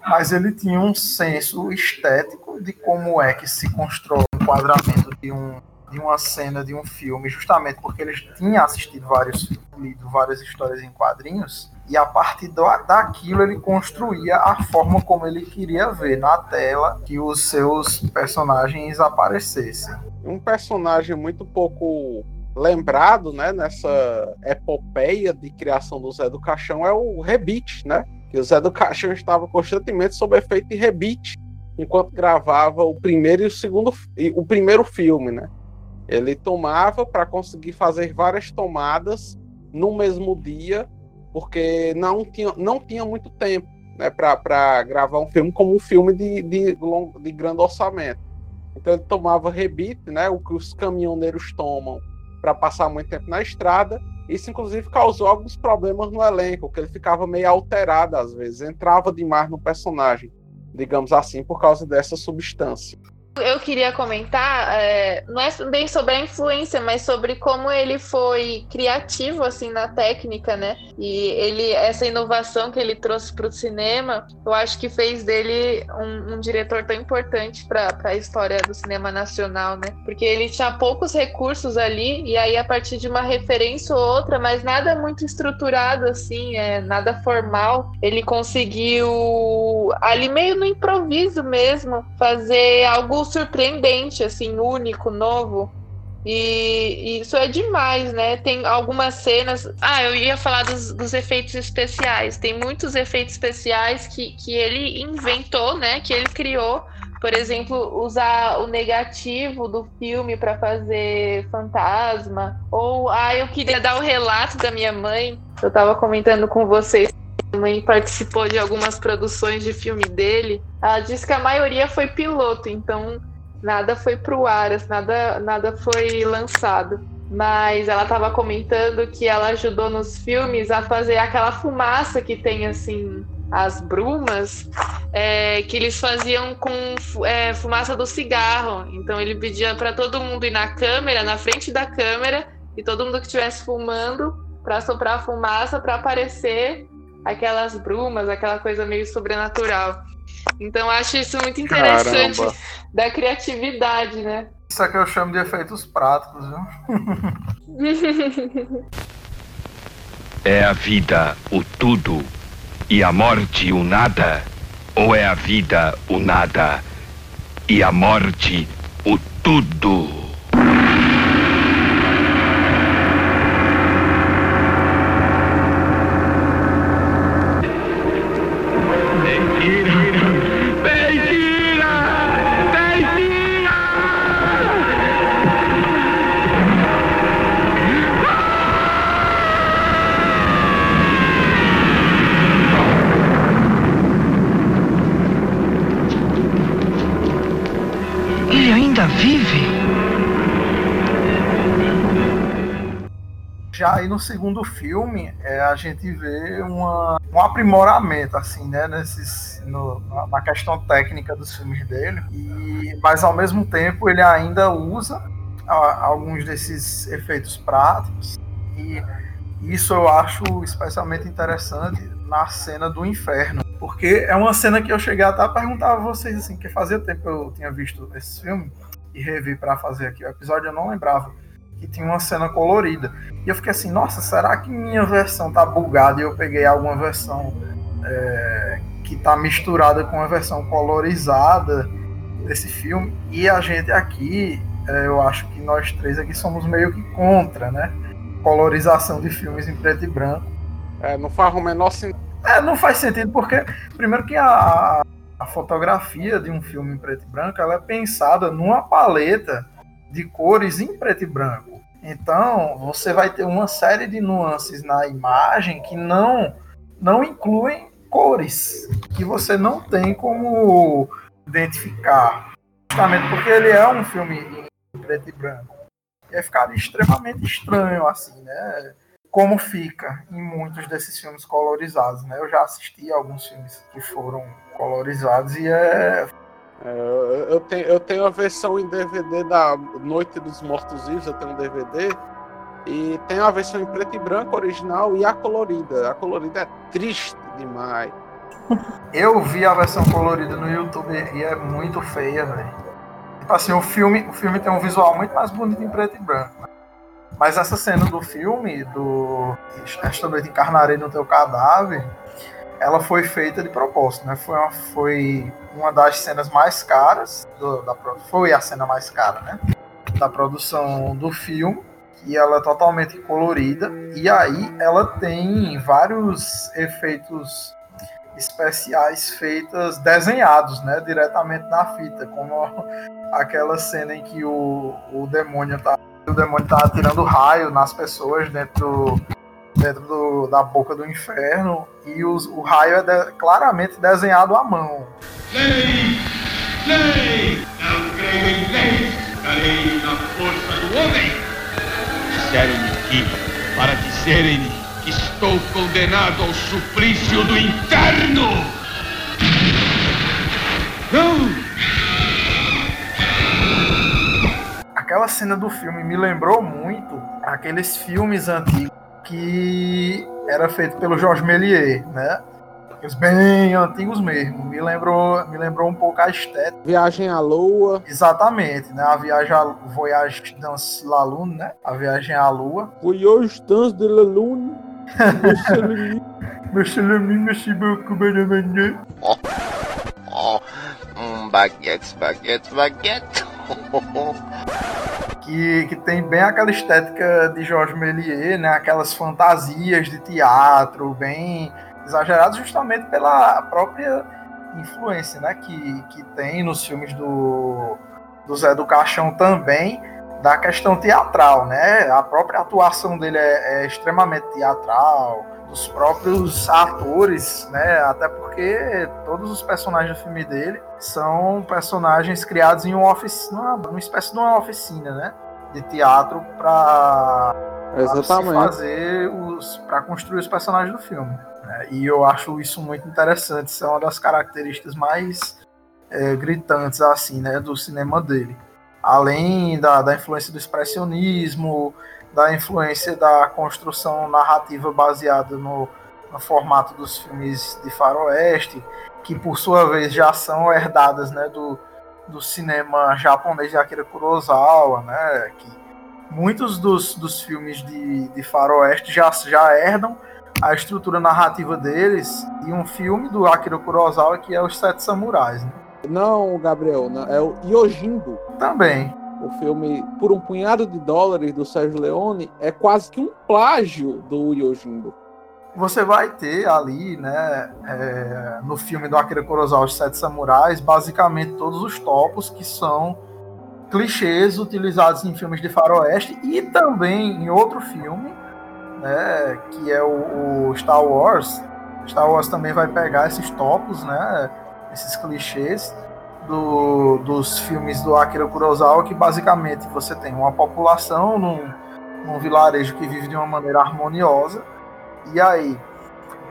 mas ele tinha um senso estético de como é que se constrói o enquadramento de, um, de uma cena de um filme, justamente porque ele tinha assistido vários lido várias histórias em quadrinhos, e a partir do, daquilo ele construía a forma como ele queria ver na tela que os seus personagens aparecessem. Um personagem muito pouco lembrado né, nessa epopeia de criação do Zé do Caixão é o rebite, né? Que o Zé do Caixão estava constantemente sob efeito de rebite enquanto gravava o primeiro e o segundo o primeiro filme, né? Ele tomava para conseguir fazer várias tomadas no mesmo dia, porque não tinha, não tinha muito tempo né, para gravar um filme como um filme de, de, de grande orçamento. Então ele tomava rebite, né, o que os caminhoneiros tomam para passar muito tempo na estrada. Isso, inclusive, causou alguns problemas no elenco, que ele ficava meio alterado às vezes, entrava demais no personagem, digamos assim, por causa dessa substância. Eu queria comentar, é, não é bem sobre a influência, mas sobre como ele foi criativo assim na técnica, né? E ele essa inovação que ele trouxe para o cinema, eu acho que fez dele um, um diretor tão importante para a história do cinema nacional, né? Porque ele tinha poucos recursos ali e aí a partir de uma referência ou outra, mas nada muito estruturado assim, é nada formal, ele conseguiu ali meio no improviso mesmo fazer algo surpreendente, assim, único, novo. E, e, isso é demais, né? Tem algumas cenas. Ah, eu ia falar dos, dos, efeitos especiais. Tem muitos efeitos especiais que, que ele inventou, né? Que ele criou. Por exemplo, usar o negativo do filme para fazer fantasma. Ou, ah, eu queria dar o relato da minha mãe. Eu estava comentando com vocês. Minha mãe participou de algumas produções de filme dele. Ela disse que a maioria foi piloto, então nada foi pro ar, nada, nada foi lançado. Mas ela estava comentando que ela ajudou nos filmes a fazer aquela fumaça que tem assim as brumas, é, que eles faziam com é, fumaça do cigarro. Então ele pedia para todo mundo ir na câmera, na frente da câmera, e todo mundo que estivesse fumando para soprar a fumaça para aparecer aquelas brumas, aquela coisa meio sobrenatural. Então acho isso muito interessante Caramba. da criatividade, né? Isso é que eu chamo de efeitos práticos, viu? é a vida o tudo e a morte o nada? Ou é a vida o nada e a morte o tudo? No segundo filme, é, a gente vê uma, um aprimoramento, assim, né, nesses, no, na questão técnica dos filmes dele, e, mas ao mesmo tempo ele ainda usa a, alguns desses efeitos práticos, e isso eu acho especialmente interessante na cena do inferno, porque é uma cena que eu cheguei até a perguntar a vocês, assim, que fazia tempo que eu tinha visto esse filme, e revi para fazer aqui o episódio, eu não lembrava que tinha uma cena colorida. E eu fiquei assim, nossa, será que minha versão tá bugada e eu peguei alguma versão é, que tá misturada com a versão colorizada desse filme? E a gente aqui, é, eu acho que nós três aqui somos meio que contra, né? Colorização de filmes em preto e branco. É, não faz o menor sentido. É, não faz sentido porque, primeiro que a, a fotografia de um filme em preto e branco ela é pensada numa paleta de cores em preto e branco. Então, você vai ter uma série de nuances na imagem que não, não incluem cores, que você não tem como identificar. Justamente porque ele é um filme em preto e branco. E aí ficaria extremamente estranho, assim, né? Como fica em muitos desses filmes colorizados, né? Eu já assisti alguns filmes que foram colorizados e é, eu, tenho, eu tenho a versão em DVD da Noite dos Mortos Vivos, eu tenho um DVD. E tem a versão em preto e branco original e a colorida. A colorida é triste demais. Eu vi a versão colorida no YouTube e é muito feia, velho. Tipo assim, o filme, o filme tem um visual muito mais bonito em preto e branco. Né? Mas essa cena do filme, do Esta Noite Encarnarei no Teu Cadáver, ela foi feita de propósito, né? Foi uma, foi uma das cenas mais caras, do, da, foi a cena mais cara, né? Da produção do filme, e ela é totalmente colorida, e aí ela tem vários efeitos especiais feitos desenhados, né? Diretamente na fita, como aquela cena em que o, o demônio tá o demônio tá atirando raio nas pessoas dentro do, dentro do, da boca do inferno e os, o raio é de, claramente desenhado à mão. Lei! Lei! Não creio em lei! Creio na força do homem! Disseram-me que, para dizerem que estou condenado ao suplício do inferno! Não! Aquela cena do filme me lembrou muito aqueles filmes antigos que era feito pelo Georges Méliès, né? Os bem antigos mesmo. Me lembrou, me lembrou um pouco a estética. Viagem à Lua. Exatamente, né? A viagem à Voyage dans la Lune, né? A viagem à Lua. Voyage dans de la Lune. Monsieur le merci beaucoup, madame Oh, oh, hum, baguettes, baguettes, baguettes. que, que tem bem aquela estética de Georges Méliès, né? Aquelas fantasias de teatro bem exageradas justamente pela própria influência, né? Que, que tem nos filmes do, do Zé do Caixão também da questão teatral, né? A própria atuação dele é, é extremamente teatral, dos próprios atores, né? Até porque todos os personagens do filme dele são personagens criados em uma oficina, uma espécie de uma oficina, né? De teatro para fazer os, para construir os personagens do filme. Né? E eu acho isso muito interessante. Isso é uma das características mais é, gritantes assim, né? Do cinema dele. Além da, da influência do expressionismo, da influência da construção narrativa baseada no, no formato dos filmes de faroeste, que por sua vez já são herdadas né, do, do cinema japonês de Akira Kurosawa, né, que muitos dos, dos filmes de, de faroeste já, já herdam a estrutura narrativa deles e um filme do Akira Kurosawa que é Os Sete Samurais. Né? Não, Gabriel, não, é o Yojimbo. Também o filme Por um Punhado de Dólares do Sérgio Leone é quase que um plágio do Yojimbo. Você vai ter ali, né, é, no filme do Akira Kurosawa, Os Sete Samurais, basicamente todos os topos que são clichês utilizados em filmes de faroeste e também em outro filme, né, que é o, o Star Wars. Star Wars também vai pegar esses topos, né, esses clichês do, dos filmes do Akira Kurosawa, que basicamente você tem uma população num, num vilarejo que vive de uma maneira harmoniosa, e aí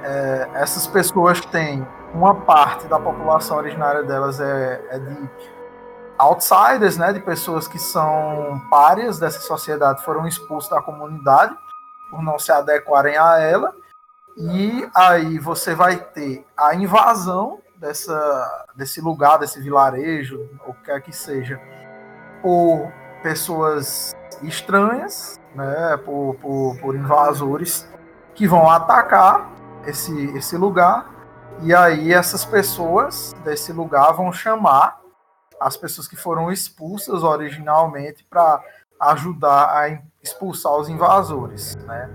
é, essas pessoas têm uma parte da população originária delas é, é, de outsiders, né, de pessoas que são párias dessa sociedade, foram expulsos da comunidade por não se adequarem a ela, e aí você vai ter a invasão dessa, desse lugar, desse vilarejo, ou quer que seja, por pessoas estranhas, né, por, por, por invasores que vão atacar esse, esse lugar, e aí essas pessoas desse lugar vão chamar as pessoas que foram expulsas originalmente para ajudar a expulsar os invasores, né?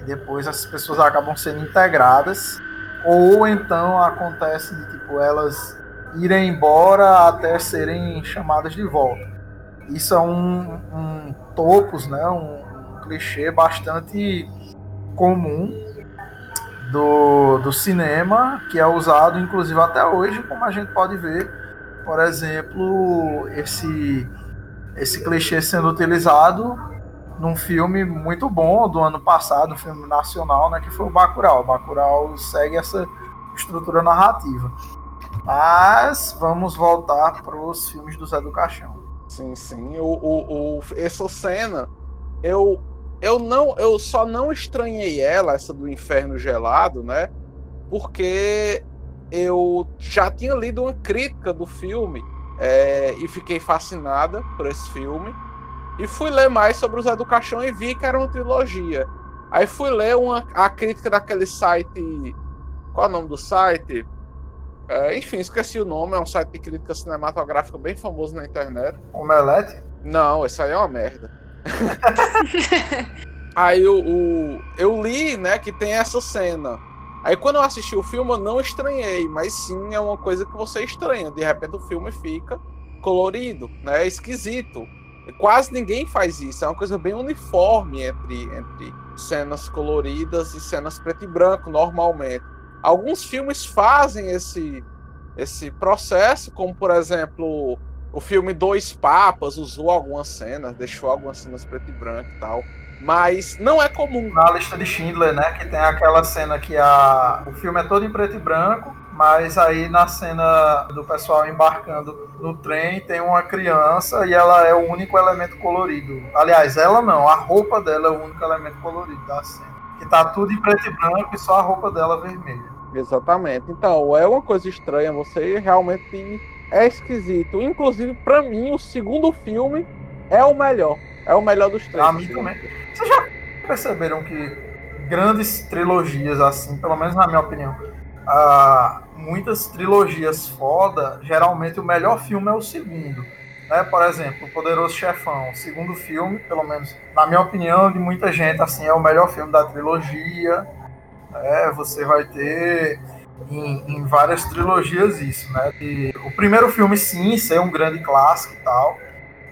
E depois essas pessoas acabam sendo integradas ou então acontece de tipo elas irem embora até serem chamadas de volta. Isso é um, um topos, né, um, um clichê bastante comum do, do cinema, que é usado inclusive até hoje, como a gente pode ver, por exemplo, esse, esse clichê sendo utilizado num filme muito bom do ano passado, um filme nacional, né, que foi o Bacurau. O Bacurau segue essa estrutura narrativa. Mas vamos voltar para os filmes do Zé do Caixão. Sim, sim. O, o, o, essa cena, eu, eu não, eu só não estranhei ela, essa do Inferno Gelado, né? Porque eu já tinha lido uma crítica do filme é, e fiquei fascinada por esse filme. E fui ler mais sobre o Zé do Caixão e vi que era uma trilogia. Aí fui ler uma, a crítica daquele site. Qual é o nome do site? É, enfim, esqueci o nome. É um site de crítica cinematográfica bem famoso na internet. Omelete? Não, esse aí é uma merda. aí o, o, eu li, né, que tem essa cena. Aí quando eu assisti o filme eu não estranhei, mas sim é uma coisa que você estranha. De repente o filme fica colorido, né, esquisito. Quase ninguém faz isso. É uma coisa bem uniforme entre, entre cenas coloridas e cenas preto e branco, normalmente. Alguns filmes fazem esse, esse processo, como por exemplo o filme Dois Papas usou algumas cenas, deixou algumas cenas preto e branco e tal. Mas não é comum. Na lista de Schindler, né? Que tem aquela cena que a... o filme é todo em preto e branco, mas aí na cena do pessoal embarcando no trem tem uma criança e ela é o único elemento colorido. Aliás, ela não, a roupa dela é o único elemento colorido da cena. Que tá tudo em preto e branco e só a roupa dela vermelha. Exatamente. Então, é uma coisa estranha, você realmente é esquisito. Inclusive, para mim, o segundo filme é o melhor. É o melhor dos três. A mim também. Vocês já perceberam que grandes trilogias, assim, pelo menos na minha opinião, uh, muitas trilogias foda, geralmente o melhor filme é o segundo. Né? Por exemplo, O Poderoso Chefão, o segundo filme, pelo menos na minha opinião, de muita gente, assim, é o melhor filme da trilogia. É, você vai ter em, em, várias trilogias isso, né? E o primeiro filme, sim, ser um grande clássico e tal,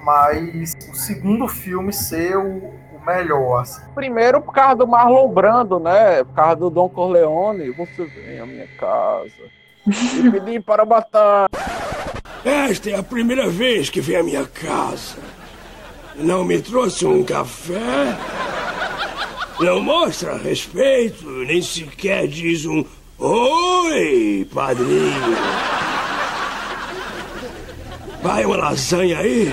mas o segundo filme ser o melhor, assim. Primeiro por causa do Marlon Brando, né? Por causa do Don Corleone. Você vem à minha casa e pedir para matar. Esta é a primeira vez que vem à minha casa. Não me trouxe um café? Não mostra respeito, nem sequer diz um Oi, padrinho. Vai uma lasanha aí?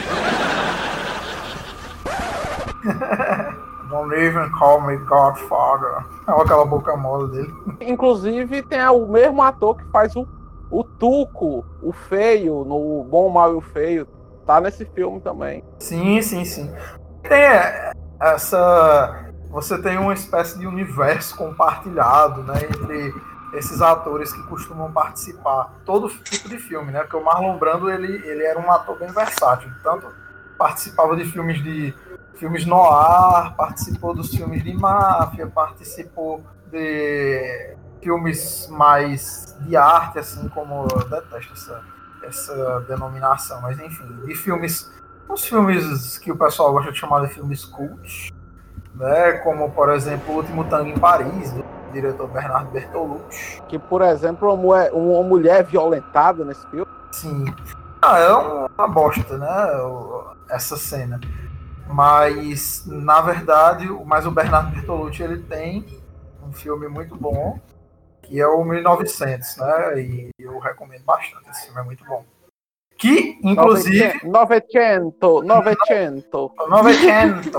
Don't even call me Godfather. Olha aquela boca mole dele. Inclusive, tem o mesmo ator que faz o, o Tuco, o feio, no Bom, Mal e o Feio. Tá nesse filme também. Sim, sim, sim. Tem essa. Você tem uma espécie de universo compartilhado, né? Entre esses atores que costumam participar todo tipo de filme, né? Porque o Marlon Brando ele, ele era um ator bem versátil, tanto participava de filmes de filmes noir, participou dos filmes de máfia, participou de filmes mais de arte, assim como eu detesto essa, essa denominação, mas enfim, de filmes, os filmes que o pessoal gosta de chamar de filmes cult, né? Como por exemplo o Último Tango em Paris, do diretor Bernardo Bertolucci. Que, por exemplo, uma mulher, uma mulher violentada nesse filme. Sim. Ah, é uma bosta, né? Essa cena. Mas, na verdade, mas o Bernardo Bertolucci ele tem um filme muito bom, que é o 1900, né? E eu recomendo bastante. Esse filme é muito bom. Que, inclusive. 900, 900. 900.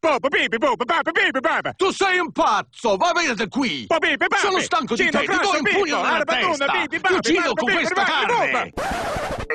Boba, baby, boba, baba, baby, baba. Tu sei un pazzo, va via da qui. Baby, baby, Sono stanco di te, ti do un pugno nella testa. Ti uccido com questa carne.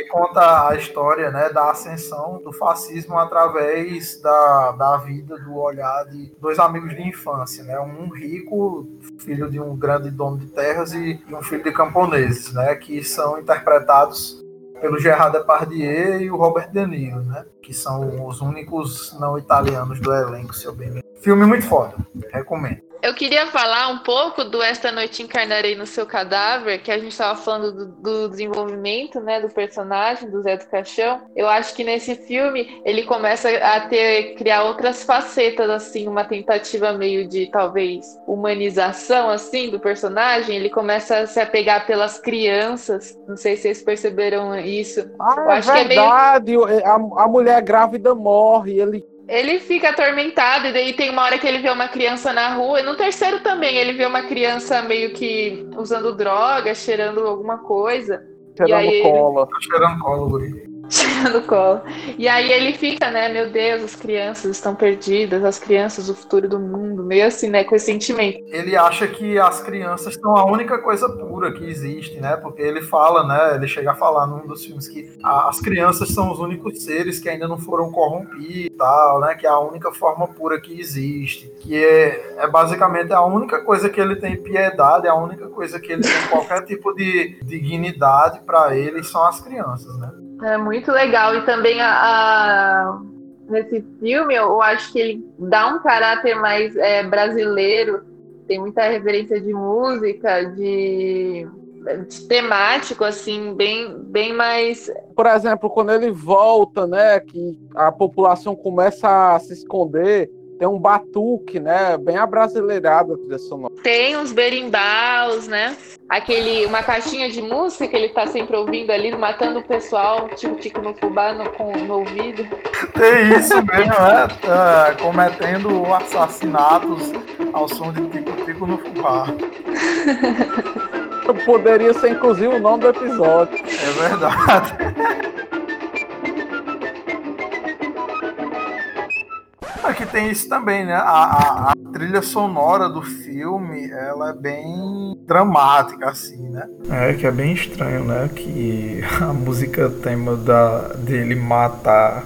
Conta a história né, da ascensão do fascismo através da, da vida, do olhar de dois amigos de infância, né? Um rico, filho de um grande dono de terras, e, e um filho de camponeses, né? Que são interpretados pelo Gerard Depardieu e o Robert De Niro, né? Que são os únicos não italianos do elenco, se eu bem me Filme muito foda, recomendo. Eu queria falar um pouco do Esta Noite Encarnarei no Seu Cadáver, que a gente estava falando do, do, desenvolvimento né, do personagem, do Zé do Caixão. Eu acho que nesse filme ele começa a ter, criar outras facetas, assim, uma tentativa meio de, talvez, humanização, assim, do personagem. Ele começa a se apegar pelas crianças. Não sei se vocês perceberam isso. Ah, Eu é verdade. É meio... a, a mulher grávida morre, ele ele fica atormentado, e daí tem uma hora que ele vê uma criança na rua, e no terceiro também, ele vê uma criança meio que usando droga, cheirando alguma coisa. Cheirando cola. Ele... Cheirando cola, guri. Tirando colo. E aí ele fica, né? Meu Deus, as crianças estão perdidas, as crianças, o futuro do mundo, meio assim, né? Com esse sentimento. Ele acha que as crianças são a única coisa pura que existe, né? Porque ele fala, né? Ele chega a falar num dos filmes que as crianças são os únicos seres que ainda não foram corrompidos e tal, né? Que é a única forma pura que existe. Que é, é basicamente a única coisa que ele tem piedade, é a única coisa que ele tem qualquer tipo de dignidade para ele são as crianças, né? É muito legal. E também a, a, nesse filme eu acho que ele dá um caráter mais é, brasileiro. Tem muita referência de música, de temático, assim, bem, bem mais. Por exemplo, quando ele volta, né, que a população começa a se esconder, tem um batuque, né, bem abrasileirado a trilha sonora. Tem uns berimbaus, né? Aquele, uma caixinha de música que ele tá sempre ouvindo ali, matando o pessoal, tipo tico no fubá no, com, no ouvido. Tem isso mesmo, né? Tá cometendo assassinatos ao som de tico-tico no fubá. Poderia ser, inclusive, o nome do episódio. É verdade. Aqui tem isso também, né? A, a, a, trilha sonora do filme, ela é bem dramática, assim, né? É, que é bem estranho, né? Que a música tema da, dele matar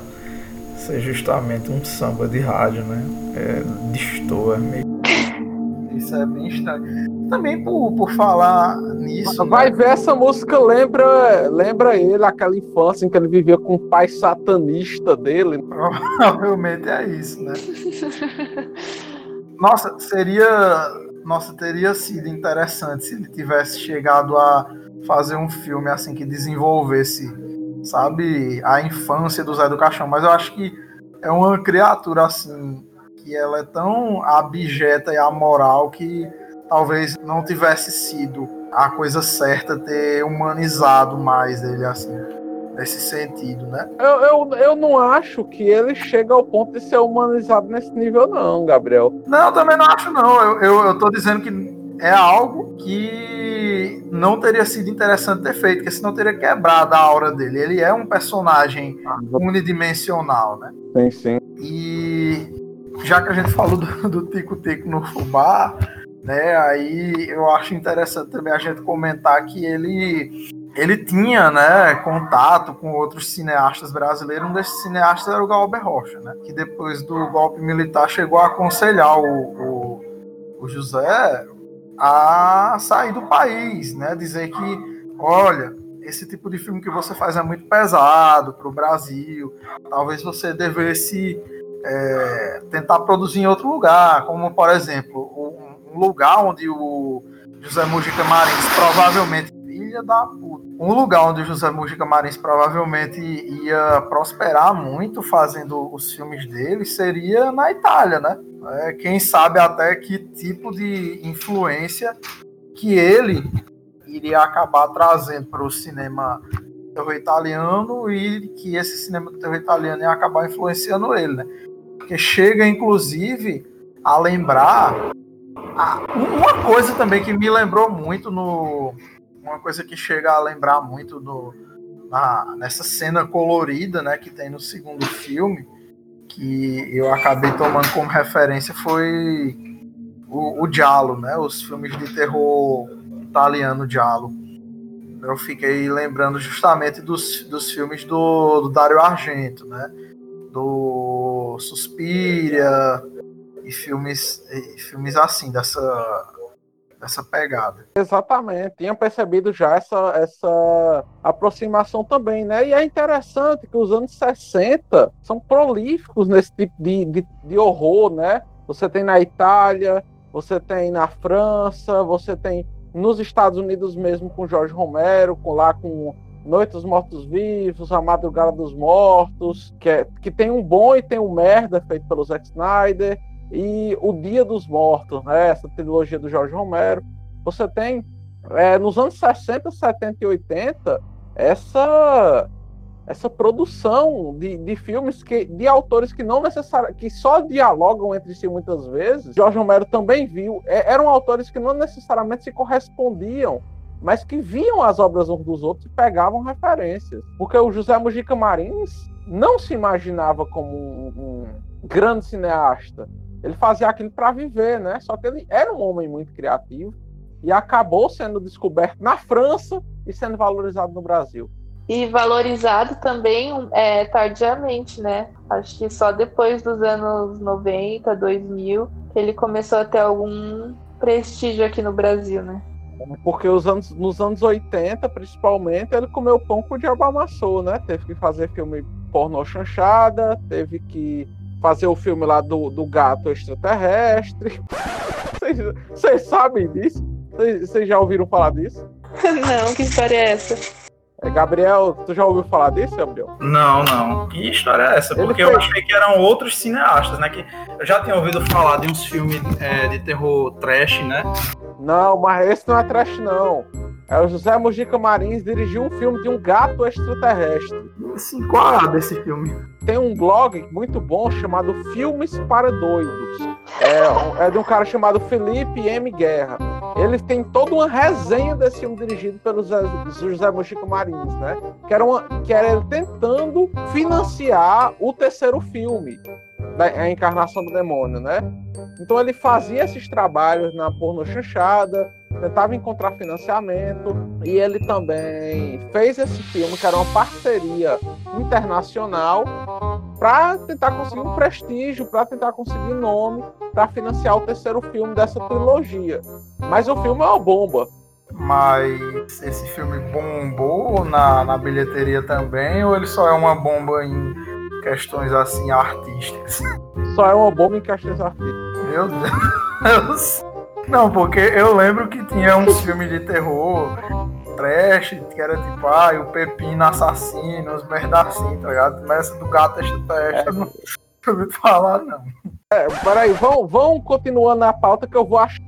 seja justamente um samba de rádio, né? É, destoa, é meio... Isso é bem estranho também por, por falar nisso. Vai né? ver essa música lembra lembra ele aquela infância em que ele vivia com o pai satanista dele. Provavelmente é isso, né? Nossa, seria nossa teria sido interessante se ele tivesse chegado a fazer um filme assim que desenvolvesse, sabe, a infância do Zé do Caixão, mas eu acho que é uma criatura assim que ela é tão abjeta e amoral que talvez não tivesse sido a coisa certa ter humanizado mais ele assim nesse sentido, né? Eu, eu, eu não acho que ele chega ao ponto de ser humanizado nesse nível, não, Gabriel. Não, eu também não acho, não. Eu, eu, eu tô dizendo que é algo que não teria sido interessante ter feito, porque senão teria quebrado a aura dele. Ele é um personagem ah, unidimensional, né? Sim, sim. E já que a gente falou do Tico-Tico no fubá, né? Aí eu acho interessante também a gente comentar que ele ele tinha, né, contato com outros cineastas brasileiros. Um desses cineastas era o Galber Rocha, né? Que depois do golpe militar chegou a aconselhar o, o, o José a sair do país, né? Dizer que, olha, esse tipo de filme que você faz é muito pesado para o Brasil. Talvez você devesse é, tentar produzir em outro lugar, como por exemplo um lugar onde o José Mujica Marins provavelmente filha da puta. Um lugar onde o José Mujica Marins provavelmente ia prosperar muito fazendo os filmes dele seria na Itália, né? É, quem sabe até que tipo de influência que ele iria acabar trazendo para o cinema terror italiano e que esse cinema terror italiano ia acabar influenciando ele, né? Porque chega, inclusive, a lembrar ah, uma coisa também que me lembrou muito no. Uma coisa que chega a lembrar muito no, na, nessa cena colorida né, que tem no segundo filme, que eu acabei tomando como referência, foi o, o Giallo, né? Os filmes de terror italiano Giallo. Eu fiquei lembrando justamente dos, dos filmes do, do Dario Argento, né? Do Suspiria, e filmes, e filmes assim, dessa, dessa pegada. Exatamente, tinha percebido já essa, essa aproximação também, né? E é interessante que os anos 60 são prolíficos nesse tipo de, de, de horror, né? Você tem na Itália, você tem na França, você tem nos Estados Unidos mesmo com Jorge Romero, com lá com Noite dos Mortos Vivos, A Madrugada dos Mortos, que, é, que tem um bom e tem um merda feito pelo Zack Snyder e O Dia dos Mortos, né? essa trilogia do Jorge Romero. Você tem, é, nos anos 60, 70 e 80, essa essa produção de, de filmes que, de autores que não necessariamente que só dialogam entre si muitas vezes. Jorge Romero também viu, é, eram autores que não necessariamente se correspondiam, mas que viam as obras uns dos outros e pegavam referências. Porque o José Mujica Marins não se imaginava como um, um grande cineasta. Ele fazia aquilo para viver, né? Só que ele era um homem muito criativo e acabou sendo descoberto na França e sendo valorizado no Brasil. E valorizado também é, tardiamente, né? Acho que só depois dos anos 90, 2000, que ele começou a ter algum prestígio aqui no Brasil, né? Porque os anos, nos anos 80, principalmente, ele comeu pão com o diabo amassou, né? Teve que fazer filme pornô chanchada, teve que fazer o filme lá do, do gato extraterrestre. Vocês sabem disso? Vocês já ouviram falar disso? Não, que história é essa? É, Gabriel, tu já ouviu falar disso, Gabriel? Não, não. Que história é essa? Porque eu achei que eram outros cineastas, né? Que eu já tinha ouvido falar de uns filmes é, de terror trash, né? Não, mas esse não é trash, não. É o José Mujica Marins dirigiu um filme de um gato extraterrestre. Assim, qual é desse filme? Tem um blog muito bom chamado Filmes para Doidos. É, é de um cara chamado Felipe M. Guerra. Ele tem toda uma resenha desse filme dirigido pelo José, José Mujica Marins, né? Que era, uma, que era ele tentando financiar o terceiro filme, da, a encarnação do demônio, né? Então ele fazia esses trabalhos na porno chanchada, tentava encontrar financiamento e ele também fez esse filme que era uma parceria internacional para tentar conseguir um prestígio, para tentar conseguir nome, para financiar o terceiro filme dessa trilogia. Mas o filme é uma bomba. Mas esse filme bombou na, na bilheteria também, ou ele só é uma bomba em questões assim artísticas? Só é uma bomba em questões artísticas. Meu Deus. Não, porque eu lembro que tinha uns filmes de terror trash, que era tipo, ah, o Pepino assassino, os merda assim, tá ligado? Mas essa do gato extraterrestre, eu não ouvi falar, não. É, peraí, vão, vão continuando a pauta que eu vou achar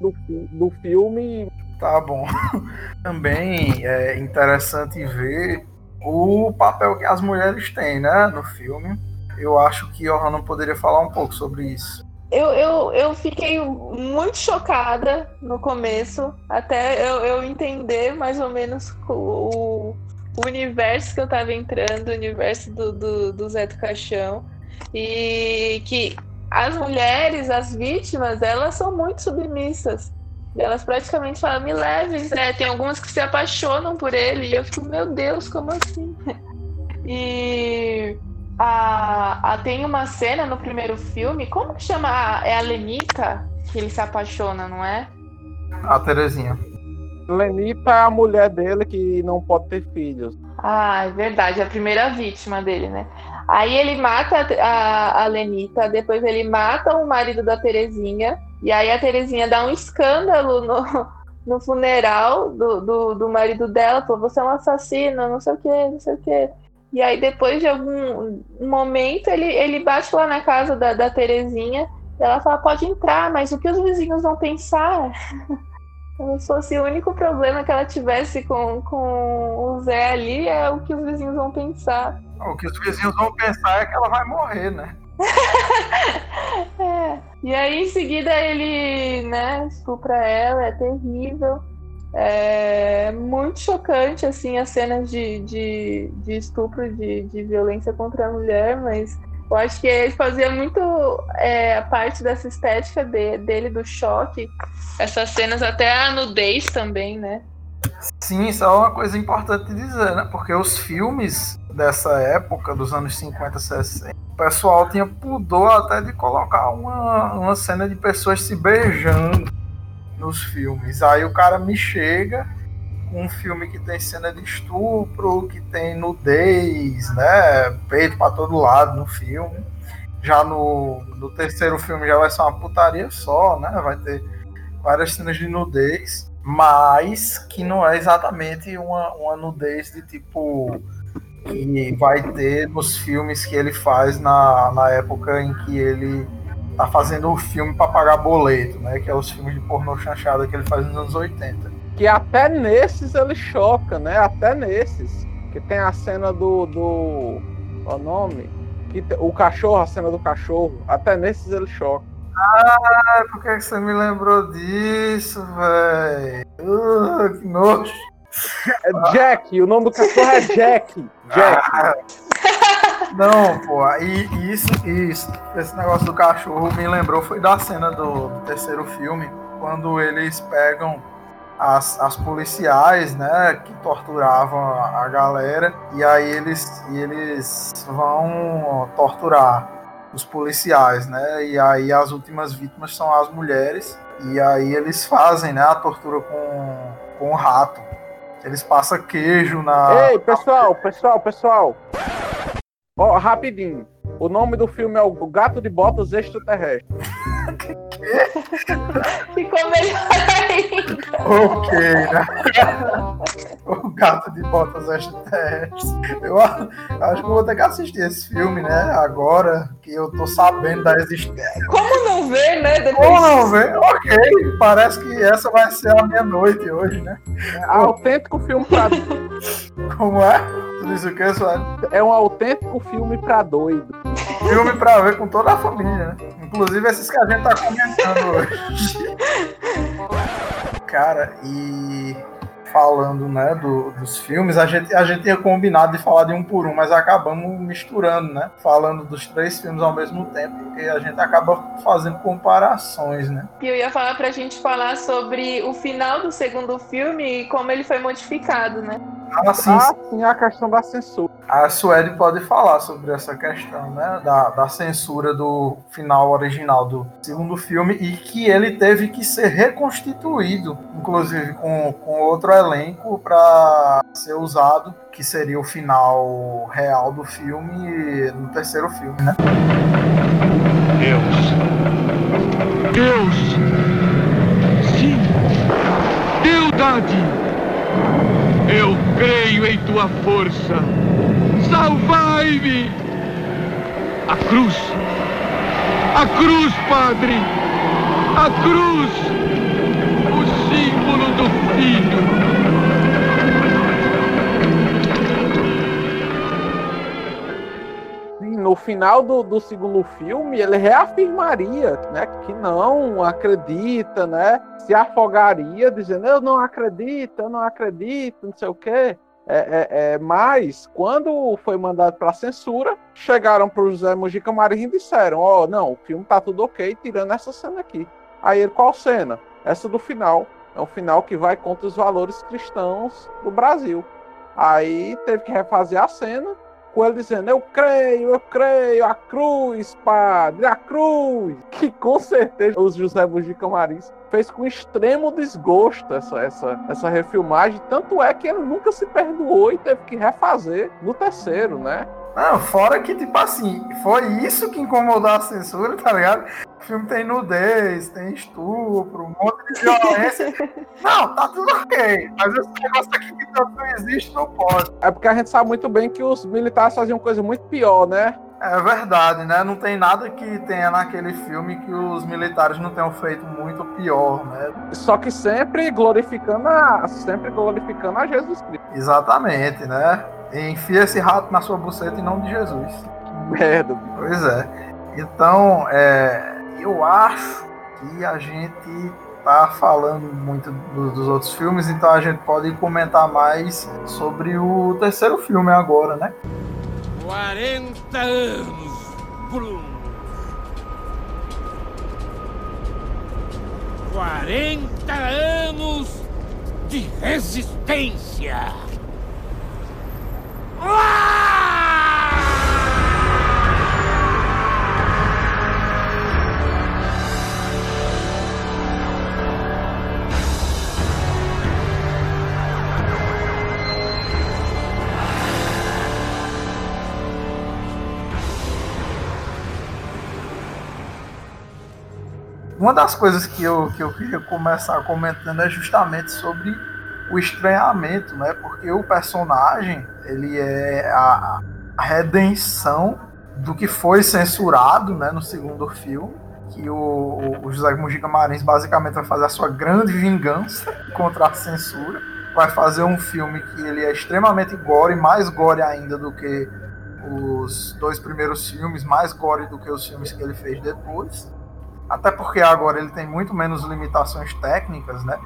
do, do filme. Tá bom. Também é interessante ver o papel que as mulheres têm, né, no filme. Eu acho que o Ohana poderia falar um pouco sobre isso. Eu, eu, eu fiquei muito chocada no começo, até eu, eu entender mais ou menos o, o universo que eu tava entrando, o universo do, do, do Zé do Caixão. E que as mulheres, as vítimas, elas são muito submissas. Elas praticamente falam, me leve, Zé. Tem algumas que se apaixonam por ele. E eu fico, meu Deus, como assim? E a, a- tem uma cena no primeiro filme, como que chama? a- É a Lenita que ele se apaixona, não é? A Terezinha. Lenita é a mulher dele que não pode ter filhos. Ah, é verdade, é a primeira vítima dele, né? Aí ele mata a, a Lenita, depois ele mata o marido da Terezinha, e aí a Terezinha dá um escândalo no, no funeral do, do, do marido dela, falou, você é um assassino, não sei o que, não sei o que. E aí depois de algum momento ele, ele bate lá na casa da, da Terezinha, e ela fala, pode entrar, mas o que os vizinhos vão pensar? Como se fosse o único problema que ela tivesse com, com o Zé ali é o que os vizinhos vão pensar. O que os vizinhos vão pensar é que ela vai morrer, né? É. E aí em seguida ele, né, estupra ela, é terrível. É muito chocante, assim, as cenas de, de, de estupro, de, de violência contra a mulher, mas eu acho que ele fazia muito é, parte dessa estética de- dele, do choque. Essas cenas, até a nudez também, né? Sim, isso é uma coisa importante dizer, né? Porque os filmes dessa época, dos anos 50, 60, o pessoal tinha pudor até de colocar uma, uma cena de pessoas se beijando nos filmes. Aí o cara me chega com um filme que tem cena de estupro, que tem nudez, né? Peito pra todo lado no filme. Já no, no terceiro filme já vai ser uma putaria só, né? Vai ter várias cenas de nudez, mas que não é exatamente uma, uma nudez de tipo que vai ter nos filmes que ele faz na, na época em que ele tá fazendo o filme para pagar boleto, né? Que é os filmes de pornô chanchada que ele faz nos anos 80. Que até nesses ele choca, né? Até nesses. Que tem a cena do. do qual é o nome? Que te- o cachorro, a cena do cachorro. Até nesses ele choca. Ah, por que você me lembrou disso, velho? Uh, que nojo. É Jack, o nome do cachorro é Jack. Jack. Não, pô, e isso, isso, esse negócio do cachorro me lembrou foi da cena do, do terceiro filme, quando eles pegam as, as policiais, né, que torturavam a, a galera, e aí eles, e eles vão torturar os policiais, né, e aí as últimas vítimas são as mulheres, e aí eles fazem, né, a tortura com, com o rato. Eles passam queijo na. Ei, pessoal, pessoal, pessoal. Ó, rapidinho. O nome do filme é O Gato de Botas Extraterrestre. Ficou melhor ainda. Ok, né? o gato de botas extraterrestres. Eu acho que eu vou ter que assistir esse filme, né? Agora que eu tô sabendo da existência. Como não ver, né? Depois Ou não, velho? Ok, parece que essa vai ser a minha noite hoje, né? Autêntico filme pra... Como é? Tu disse o que, Sueli? É um autêntico filme pra doido. Filme pra ver com toda a família, né? Inclusive esses que a gente tá comentando hoje. Cara, e falando, né, do- dos filmes, a gente, a gente tinha combinado de falar de um por um, mas acabamos misturando, né? Falando dos três filmes ao mesmo tempo, porque a gente acaba fazendo comparações, né? E eu ia falar pra gente falar sobre o final do segundo filme e como ele foi modificado, né? Assim, Ah, sim, a questão da censura. A Suede pode falar sobre essa questão, né? Da, da censura do final original do segundo filme e que ele teve que ser reconstituído, inclusive com, com outro elenco, para ser usado, que seria o final real do filme no terceiro filme, né? Deus. Deus. Sim. Deudade. Eu creio em tua força. Salvai-me. A cruz. A cruz, Padre. A cruz. O símbolo do filho. No final do, do segundo filme, ele reafirmaria né, que não acredita, né? Se afogaria, dizendo eu não acredito, eu não acredito, não sei o quê. É, é, é, mas, quando foi mandado para censura, chegaram para o José Mujica Marinho e disseram: Ó, não, o filme tá tudo ok, tirando essa cena aqui. Aí ele, qual cena? Essa do final. É um final que vai contra os valores cristãos do Brasil. Aí teve que refazer a cena com ele dizendo: Eu creio, eu creio, a cruz, padre, a cruz. Que com certeza o José Mujica Marins fez com extremo desgosto essa, essa, essa refilmagem. Tanto é que ele nunca se perdoou e teve que refazer no terceiro, né? Não, fora que, tipo assim, foi isso que incomodou a censura, tá ligado? O filme tem nudez, tem estupro, um monte de violência. Não, tá tudo ok. Mas esse negócio aqui que não existe, não pode. É porque a gente sabe muito bem que os militares faziam coisa muito pior, né? É verdade, né? Não tem nada que tenha naquele filme que os militares não tenham feito muito pior, né? Só que sempre glorificando a, sempre glorificando a Jesus Cristo. Exatamente, né? Enfia esse rato na sua buceta em nome de Jesus. Merda. Pois é. Então, é, eu acho que a gente tá falando muito do- dos outros filmes, então a gente pode comentar mais sobre o terceiro filme agora, né? 40 anos, Bruno. 40 anos de resistência. Uma das coisas que eu, que eu queria começar comentando é justamente sobre o estranhamento, né? Porque o personagem, ele é a, redenção do que foi censurado, né, no segundo filme, que o, o José Mujica Marins basicamente vai fazer a sua grande vingança contra a censura, vai fazer um filme que ele é extremamente gore, mais gore ainda do que os dois primeiros filmes, mais gore do que os filmes que ele fez depois. Até porque agora ele tem muito menos limitações técnicas, né?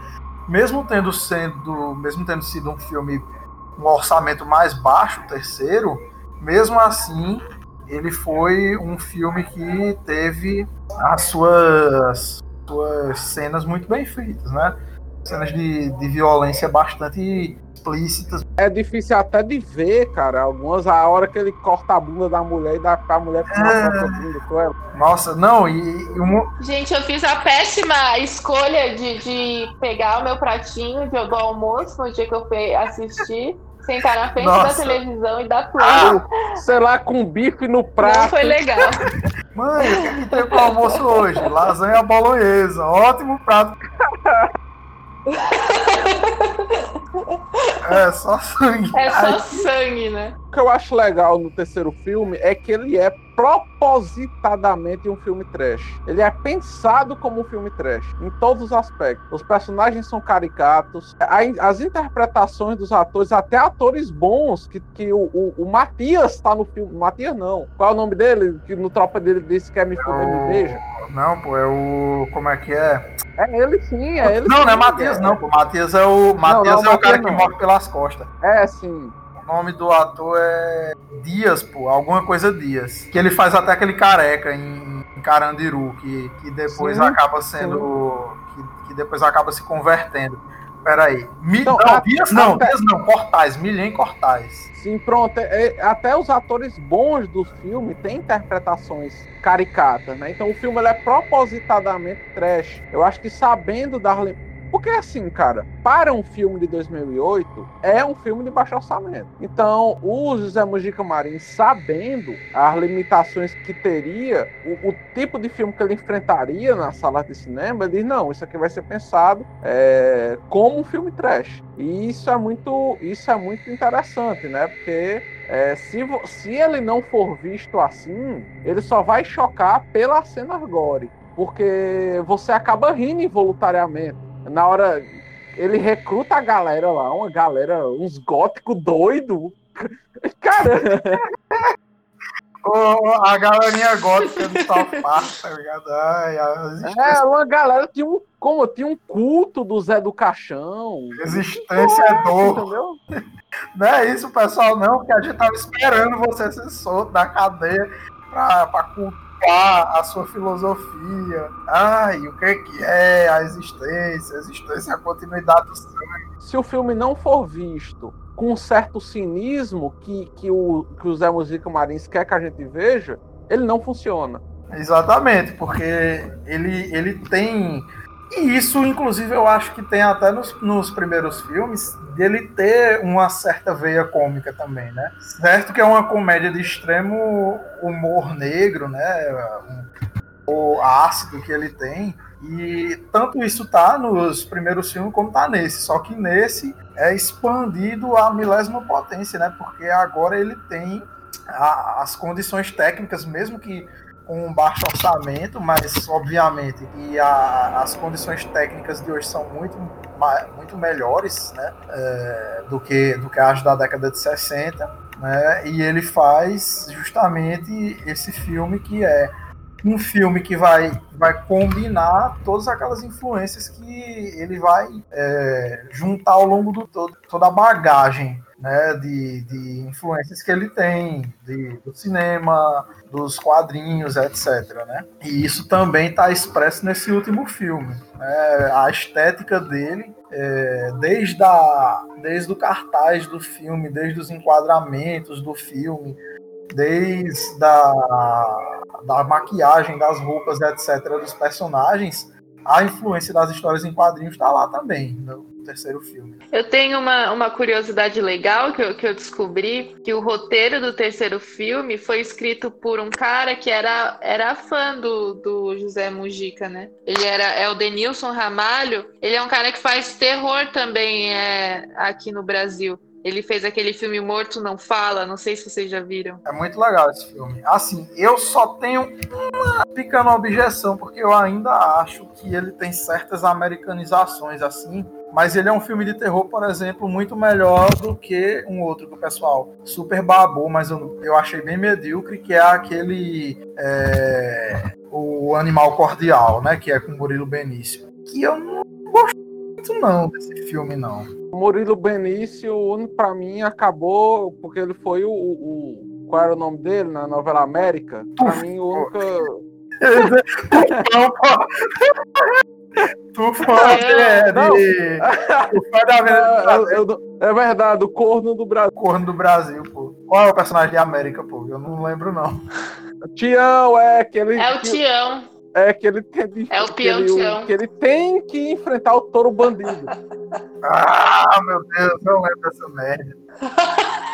Mesmo tendo sendo, mesmo tendo sido um filme um orçamento mais baixo, terceiro, mesmo assim ele foi um filme que teve as suas, suas cenas muito bem feitas, né? Cenas de, de violência bastante explícitas. É difícil até de ver, cara. Algumas, a hora que ele corta a bunda da mulher e dá pra mulher fumar É. a bunda com ela. Nossa, não, e, e um, Gente, eu fiz a péssima escolha de, de pegar o meu pratinho de, do almoço no dia que eu fui assistir, sentar na frente Nossa. da televisão e dar play. Ah, Sei lá, com bife no Não prato. foi legal. Mãe, o que, é que tem pro almoço hoje? Lasanha bolonhesa. Ótimo prato. É só sangue. É só sangue, né? O que eu acho legal no terceiro filme é que ele é propositadamente um filme trash. Ele é pensado como um filme trash, em todos os aspectos. Os personagens são caricatos, as interpretações dos atores, até atores bons, que, que o, o, o Matias tá no filme. Matias não. Qual é o nome dele? Que no tropa dele disse que é me fuder, me beija. Não, pô, é o. Como é que é? É ele sim, é ele Não, sim, não é Matias, é. não, pô. Matias é o. Matias não, é o cara Matias que não. morre pelas costas. É, sim. O nome do ator é Dias, pô, alguma coisa Dias. Que ele faz até aquele careca em, em Carandiru, que, que depois Sim, acaba sendo. Que, que depois acaba se convertendo. Peraí. Mi, Então, não, a- Dias não, até- Dias não, Cortais, Milhem Cortais. Sim, pronto. É- é- até os atores bons do filme têm interpretações caricatas, né? Então o filme é propositadamente trash. Eu acho que sabendo dar. Porque assim, cara, para um filme de 2008, é um filme de baixo orçamento. Então, o José Mujica Marins, sabendo as limitações que teria, o, o tipo de filme que ele enfrentaria na sala de cinema, ele diz, não, isso aqui vai ser pensado é, como um filme trash. E isso é muito, isso é muito interessante, né? Porque é, se, se ele não for visto assim, ele só vai chocar pela cena gore. Porque você acaba rindo involuntariamente. Na hora. Ele recruta a galera lá, uma galera, uns góticos doidos. Cara, a galerinha gótica do South tá ligado? Ai, é uma galera tinha um. Como? Tinha um culto do Zé do Caixão. Existência é dor. Entendeu? Não é isso, pessoal, não, porque a gente tava esperando você ser solto da cadeia pra, pra culpar a sua filosofia. Ai, o que que é a existência? A existência é a continuidade do sangue. se o filme não for visto com um certo cinismo que, que, o, que o Zé Mujica Marins quer que a gente veja, ele não funciona. Exatamente, porque ele, ele tem. E isso, inclusive, eu acho que tem até nos, nos primeiros filmes, dele ter uma certa veia cômica também, né? Certo que é uma comédia de extremo humor negro, né? O ácido que ele tem. E tanto isso tá nos primeiros filmes como tá nesse. Só que nesse é expandido a milésima potência, né? Porque agora ele tem a- as condições técnicas, mesmo que com um baixo orçamento, mas obviamente que as condições técnicas de hoje são muito, muito melhores né, é, do, que, do que as da década de 60. Né, e ele faz justamente esse filme que é um filme que vai, vai combinar todas aquelas influências que ele vai é, juntar ao longo do todo, toda a bagagem né, de, de influências que ele tem de, do cinema, dos quadrinhos, etc. Né? E isso também está expresso nesse último filme. né? A estética dele, é, desde, a, desde o cartaz do filme, desde os enquadramentos do filme, desde a, da maquiagem, das roupas, etc., dos personagens, a influência das histórias em quadrinhos está lá também, terceiro filme. Eu tenho uma, uma curiosidade legal que eu, que eu descobri, que o roteiro do terceiro filme foi escrito por um cara que era, era fã do, do José Mujica, né? Ele era, é o Denilson Ramalho, ele é um cara que faz terror também é, aqui no Brasil. Ele fez aquele filme Morto Não Fala, não sei se vocês já viram. É muito legal esse filme. Assim, eu só tenho uma pequena objeção, porque eu ainda acho que ele tem certas americanizações assim. Mas ele é um filme de terror, por exemplo, muito melhor do que um outro que o pessoal super babou, mas eu, eu achei bem medíocre, que é aquele. é, o Animal Cordial, né? Que é com Murilo Benício. Que eu não gosto muito, não, desse filme, não. O Murilo Benício, pra mim, acabou porque ele foi o, o- Qual era o nome dele na novela América? Pra mim, o único. Tufão, é Não. de. Tufão da América. Eu- eu- é verdade, o corno do Brasil. Corno do Brasil, pô. Qual é o personagem de América, pô? Eu não lembro, não. Tião, é aquele. É o Tião. É que ele tem de, É o que ele, que ele tem que enfrentar o touro bandido. Ah, meu Deus, não lembro dessa merda.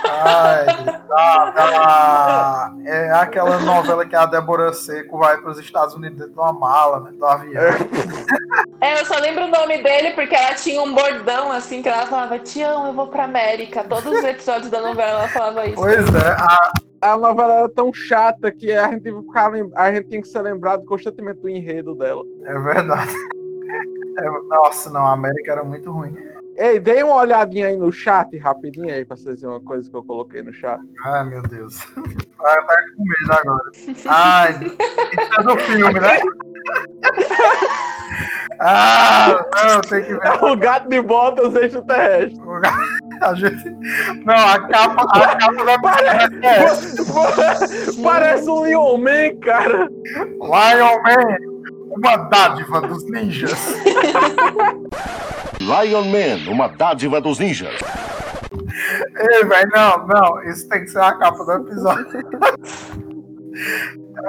Ai, tá, tá. É aquela novela que a Débora Seco vai para os Estados Unidos dentro de uma mala, né? Do avião. É, eu só lembro o nome dele porque ela tinha um bordão assim que ela falava: Tião, eu vou pra América. Todos os episódios da novela ela falava isso. Pois é, a, A novela era tão chata que a gente, ficar lem- a gente tinha que ser lembrado constantemente do enredo dela. é verdade. É, nossa, não, a América era muito ruim. Ei, dei uma olhadinha aí no chat rapidinho aí pra vocês verem uma coisa que eu coloquei no chat. Ai, meu Deus. Vai tá com medo agora. Ai, isso é do filme, né? Ah, não, tem que ver. É o gato de botas extraterrestre. A gente... Não, a capa, a capa da parece é. Parece um Lion Man, cara. Lion Man, uma dádiva dos ninjas. Lion Man, uma dádiva dos ninjas. Ei, velho, não, não, isso tem que ser a capa do episódio.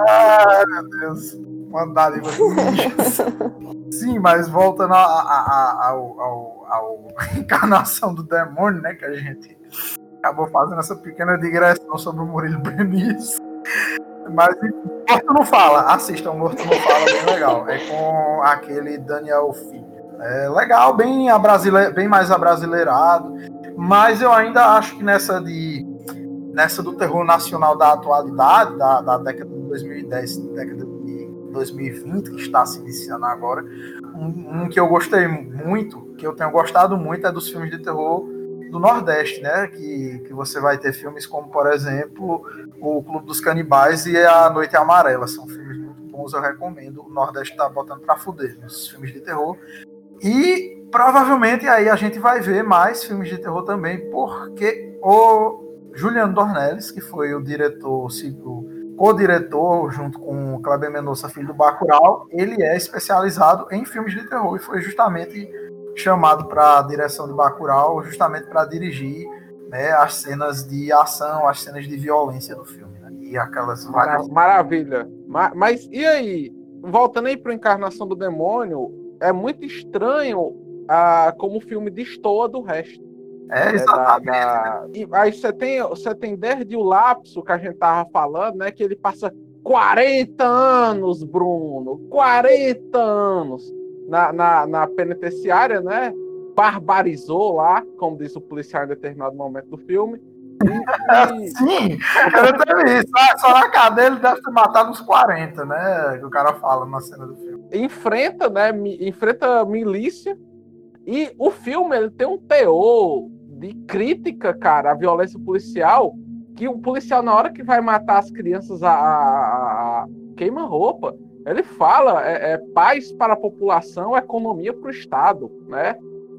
Ai, meu Deus. Uma dádiva dos ninjas. Sim, mas voltando a, a, a, ao, ao, ao encarnação do demônio, né? Que a gente acabou fazendo essa pequena digressão sobre o Murilo Benício. Mas Morto não fala, assistam Morto não fala, bem legal. É com aquele Daniel Filho. É legal, bem, abrasile... bem mais abrasileirado. Mas eu ainda acho que nessa de nessa do terror nacional da atualidade, da, da década de 2010, década de 2020, que está se iniciando agora, um, um que eu gostei muito, que eu tenho gostado muito, é dos filmes de terror do Nordeste, né? Que, que você vai ter filmes como, por exemplo, o Clube dos Canibais e A Noite Amarela. São filmes muito bons, eu recomendo. O Nordeste tá botando pra fuder nos filmes de terror. E provavelmente aí a gente vai ver mais filmes de terror também, porque o Juliano Dornelles, que foi o diretor, o co-diretor, junto com o Kleber Mendonça, filho do Bacurau, ele é especializado em filmes de terror e foi justamente chamado para a direção de Bacurau, justamente para dirigir né, as cenas de ação, as cenas de violência do filme. Né? E aquelas Mara- várias. Maravilha. Ma- Mas e aí? Voltando aí para Encarnação do Demônio, é muito estranho ah, como o filme destoa do resto. É, É, da- exatamente. da- E aí você tem, você tem desde o lapso que a gente tava falando, né? Que ele passa 40 anos, Bruno, 40 anos na, na, na penitenciária, né? Barbarizou lá, como diz o policial em determinado momento do filme. E- e- Sim, eu também. Só, só na cadeia ele deve ter matado uns 40, né? Que o cara fala na cena do filme. enfrenta, né? mi- Enfrenta milícia. E o filme ele tem um teor de crítica, cara, à violência policial, que o policial, na hora que vai matar as crianças a, a- a- queima roupa. Ele fala é, é paz para a população, economia para o Estado, né?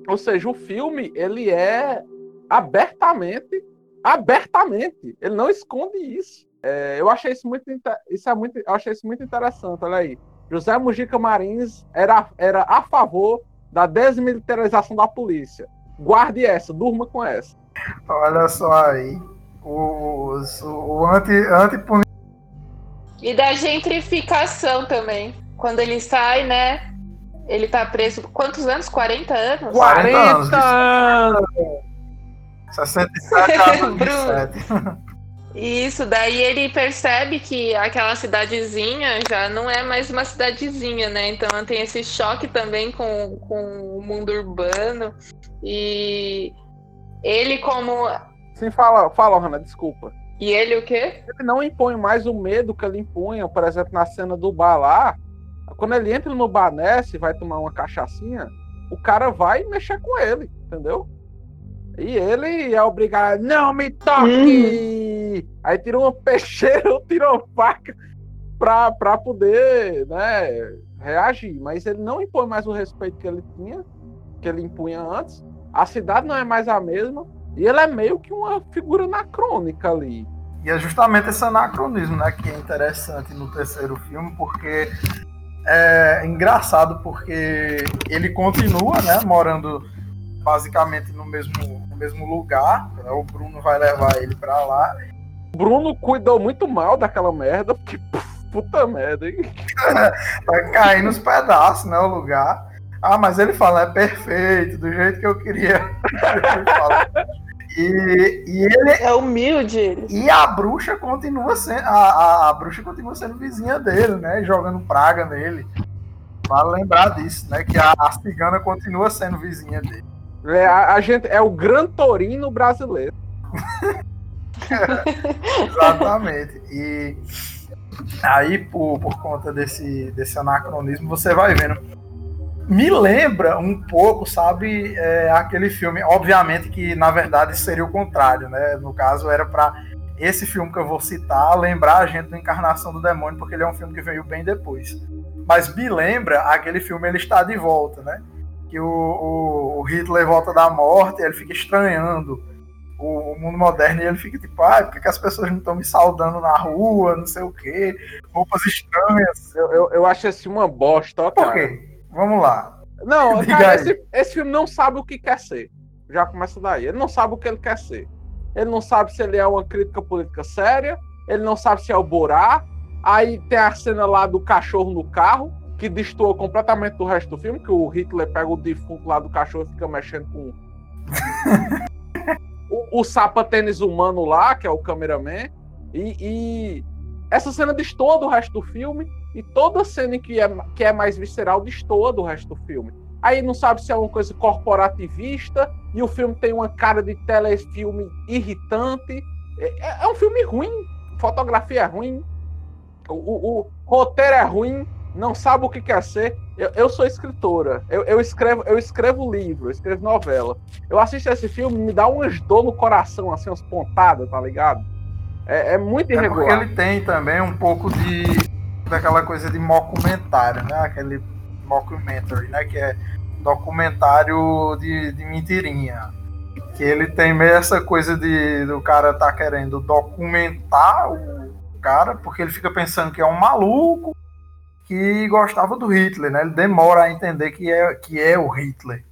Ou seja, o filme ele é abertamente, abertamente, ele não esconde isso. É, eu achei isso muito, isso é muito, eu achei isso muito interessante. Olha aí, José Mujica Marins era, era a favor da desmilitarização da polícia. Guarde essa, durma com essa. Olha só aí. O, o, o anti, anti E da gentrificação também. Quando ele sai, né? Ele tá preso. Quantos anos? 40 anos? 40 anos, 40 anos! 67 a 27. Isso, daí ele percebe que aquela cidadezinha já não é mais uma cidadezinha, né? Então tem esse choque também com, com o mundo urbano. E ele como. Sim, fala, fala, Hanna, desculpa. E ele o quê? Ele não impõe mais o medo que ele impunha, por exemplo, na cena do bar lá. Quando ele entra no bar Ness e vai tomar uma cachaçinha, o cara vai mexer com ele, entendeu? E ele é obrigado, não me toque! Aí tira uma peixeira ou tira uma faca pra, pra poder né, reagir. Mas ele não impõe mais o respeito que ele tinha, que ele impunha antes. A cidade não é mais a mesma. E ele é meio que uma figura anacrônica ali. E é justamente esse anacronismo, né, que é interessante no terceiro filme, porque é engraçado porque ele continua, né, morando basicamente no mesmo, no mesmo lugar. né, O Bruno vai levar ele para lá. Bruno cuidou muito mal daquela merda, porque Puta merda, hein? Vai cair nos pedaços, né? O lugar. Ah, mas ele fala, é perfeito, do jeito que eu queria. E, e ele É humilde ele. e a bruxa continua sendo a, a, a bruxa continua sendo vizinha dele, né? Jogando praga nele. Vale lembrar disso, né? Que a, a cigana continua sendo vizinha dele. É, a, a gente, é o Gran Torino brasileiro. Exatamente. E aí, por, por conta desse, desse anacronismo, você vai vendo. Me lembra um pouco, sabe, é, aquele filme. Obviamente que, na verdade, seria o contrário, né? No caso, era para esse filme que eu vou citar lembrar a gente do Encarnação do Demônio, porque ele é um filme que veio bem depois. Mas me lembra aquele filme Ele Está de Volta, né? Que o, o, o Hitler volta da morte e ele fica estranhando o, o mundo moderno e ele fica tipo, ah, por que, que as pessoas não estão me saudando na rua, não sei o quê, roupas estranhas. Eu, eu, eu acho esse uma bosta, ó, Por cara. quê? Vamos lá. Não, cara, esse, esse filme não sabe o que quer ser. Já começa daí. Ele não sabe o que ele quer ser. Ele não sabe se ele é uma crítica política séria. Ele não sabe se é o Borá. Aí tem a cena lá do cachorro no carro, que destoa completamente do resto do filme, que o Hitler pega o defunto lá do cachorro e fica mexendo com. o, o sapa-tênis humano lá, que é o cameraman. E, e essa cena destoa do resto do filme. E toda cena que é, que é mais visceral destoa do resto do filme. Aí não sabe se é uma coisa corporativista, e o filme tem uma cara de telefilme irritante. É, é um filme ruim, fotografia é ruim, o, o- o roteiro é ruim, não sabe o que quer ser. Eu, eu sou escritora, eu, eu escrevo, eu escrevo livro, eu escrevo novela. Eu assisto esse filme, me dá umas dor no coração, assim, umas pontadas, tá ligado? É, é muito É porque irregular. ele tem também um pouco de daquela coisa de mockumentário, né? Aquele mockumentary, né? Que é documentário de, de mentirinha. Que ele tem meio essa coisa de do cara tá querendo documentar o cara, porque ele fica pensando que é um maluco que gostava do Hitler, né? Ele demora a entender que é, que é o Hitler.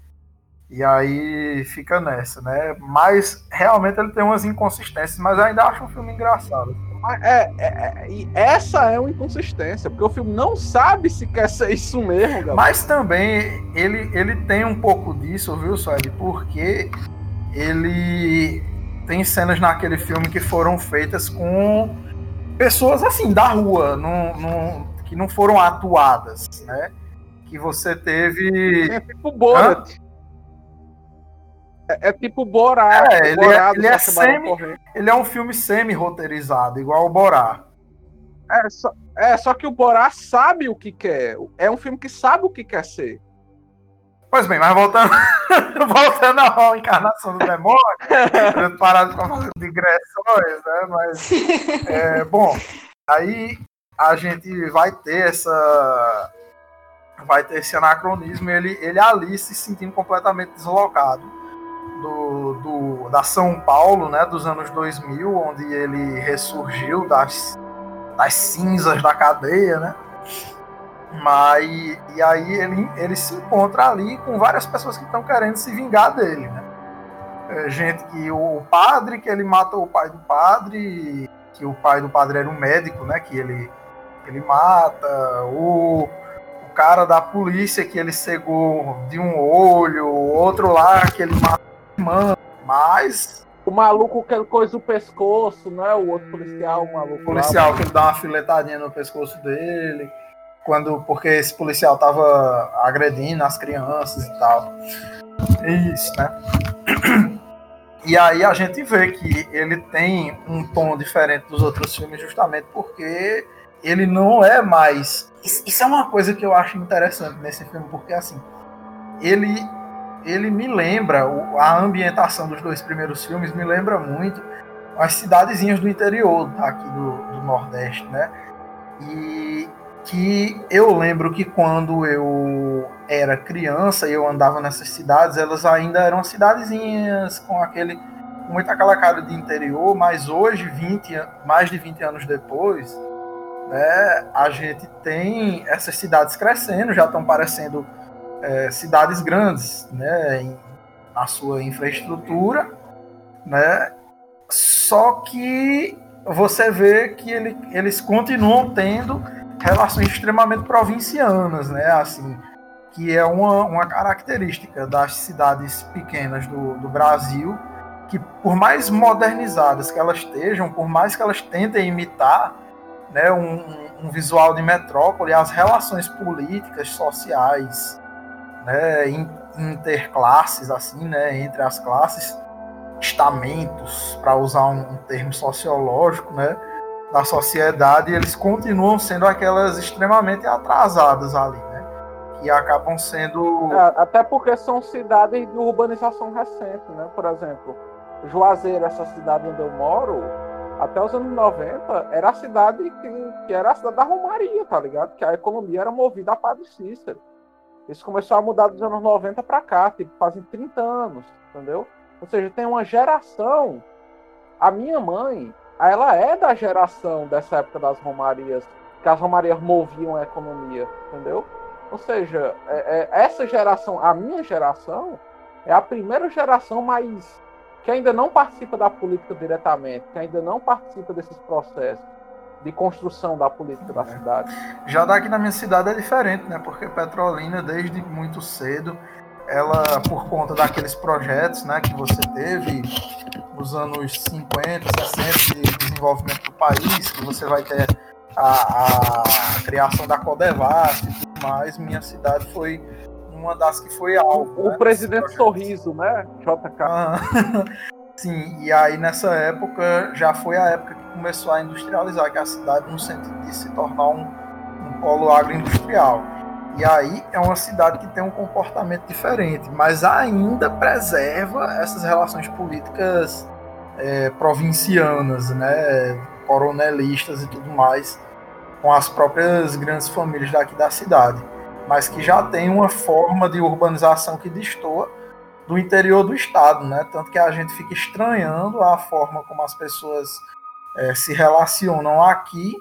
E aí fica nessa, né? Mas realmente ele tem umas inconsistências, mas ainda acho um filme engraçado. É, é, é, e essa é uma inconsistência, porque o filme não sabe se quer ser isso mesmo, galera. Mas também ele, ele tem um pouco disso, viu, Sueli? Porque ele tem cenas naquele filme que foram feitas com pessoas assim, da rua, não, não- que não foram atuadas, né? Que você teve. É tipo Borat. É, é tipo Borat. É, ele é- Borat do ele é semi-. Ele é um filme semi-roteirizado, igual o Borá. É só, é, só que o Borat sabe o que quer. É um filme que sabe o que quer ser. Pois bem, mas voltando, voltando à encarnação do demônio, eu parar de ficar fazendo digressões, né? Mas, é, bom, aí a gente vai ter essa. Vai ter esse anacronismo, ele, ele ali se sentindo completamente deslocado do, do, da São Paulo, né, dos anos 2000, onde ele ressurgiu das, das cinzas da cadeia, né? Mas e aí ele, ele se encontra ali com várias pessoas que estão querendo se vingar dele, né? É, gente que o padre que ele matou o pai do padre, que o pai do padre era um médico, né? Que ele ele mata o, o cara da polícia que ele cegou de um olho, outro lá que ele matou mas O maluco que ele coisa o pescoço, não é? O outro policial, o maluco o policial que ele dá uma filetadinha no pescoço dele, quando porque esse policial tava agredindo as crianças e tal. É isso, né? E aí a gente vê que ele tem um tom diferente dos outros filmes justamente porque ele não é mais. Isso isso é uma coisa que eu acho interessante nesse filme, porque assim, ele ele me lembra a ambientação dos dois primeiros filmes me lembra muito as cidadezinhas do interior aqui do, do Nordeste, né? E que eu lembro que quando eu era criança e eu andava nessas cidades, elas ainda eram cidadezinhas com aquele com muita aquela cara de interior, mas hoje, 20, an- mais de 20 anos depois, né, a gente tem essas cidades crescendo, já estão parecendo é, cidades grandes, né, em- na sua infraestrutura, né, só que você vê que ele, eles continuam tendo relações extremamente provincianas, né? Assim, que é uma, uma característica das cidades pequenas do, do Brasil, que por mais modernizadas que elas estejam, por mais que elas tentem imitar né, um, um visual de metrópole, as relações políticas, sociais, né, interclasses, assim, né, entre as classes, estamentos, para usar um, um termo sociológico, né, da sociedade, eles continuam sendo aquelas extremamente atrasadas ali, né, que acabam sendo... É, até porque são cidades de urbanização recente, né, por exemplo, Juazeiro, essa cidade onde eu moro, até os anos 90, era a cidade que, que era a cidade da Romaria, tá ligado? Que a economia era movida a Padre Cícero. Isso começou a mudar dos anos 90 para cá, tipo, fazem 30 anos, entendeu? Ou seja, tem uma geração. A minha mãe, ela é da geração dessa época das romarias, que as romarias moviam a economia, entendeu? Ou seja, é, é, essa geração, a minha geração, é a primeira geração mais que ainda não participa da política diretamente, que ainda não participa desses processos de construção da política da é. cidade. Já daqui na minha cidade é diferente, né? Porque Petrolina, desde muito cedo, ela, por conta daqueles projetos né, que você teve nos anos 50, 60 de desenvolvimento do país, que você vai ter a, a criação da Codevasf e tudo mais, minha cidade foi uma das que foi alvo. O né, presidente Sorriso, né? JK. Ah, sim, e aí nessa época já foi a época que começou a industrializar que a cidade no sentido de se tornar um, um polo agroindustrial. E aí é uma cidade que tem um comportamento diferente, mas ainda preserva essas relações políticas é, provincianas, né, coronelistas e tudo mais, com as próprias grandes famílias daqui da cidade mas que já tem uma forma de urbanização que destoa do interior do estado, né? Tanto que a gente fica estranhando a forma como as pessoas é, se relacionam aqui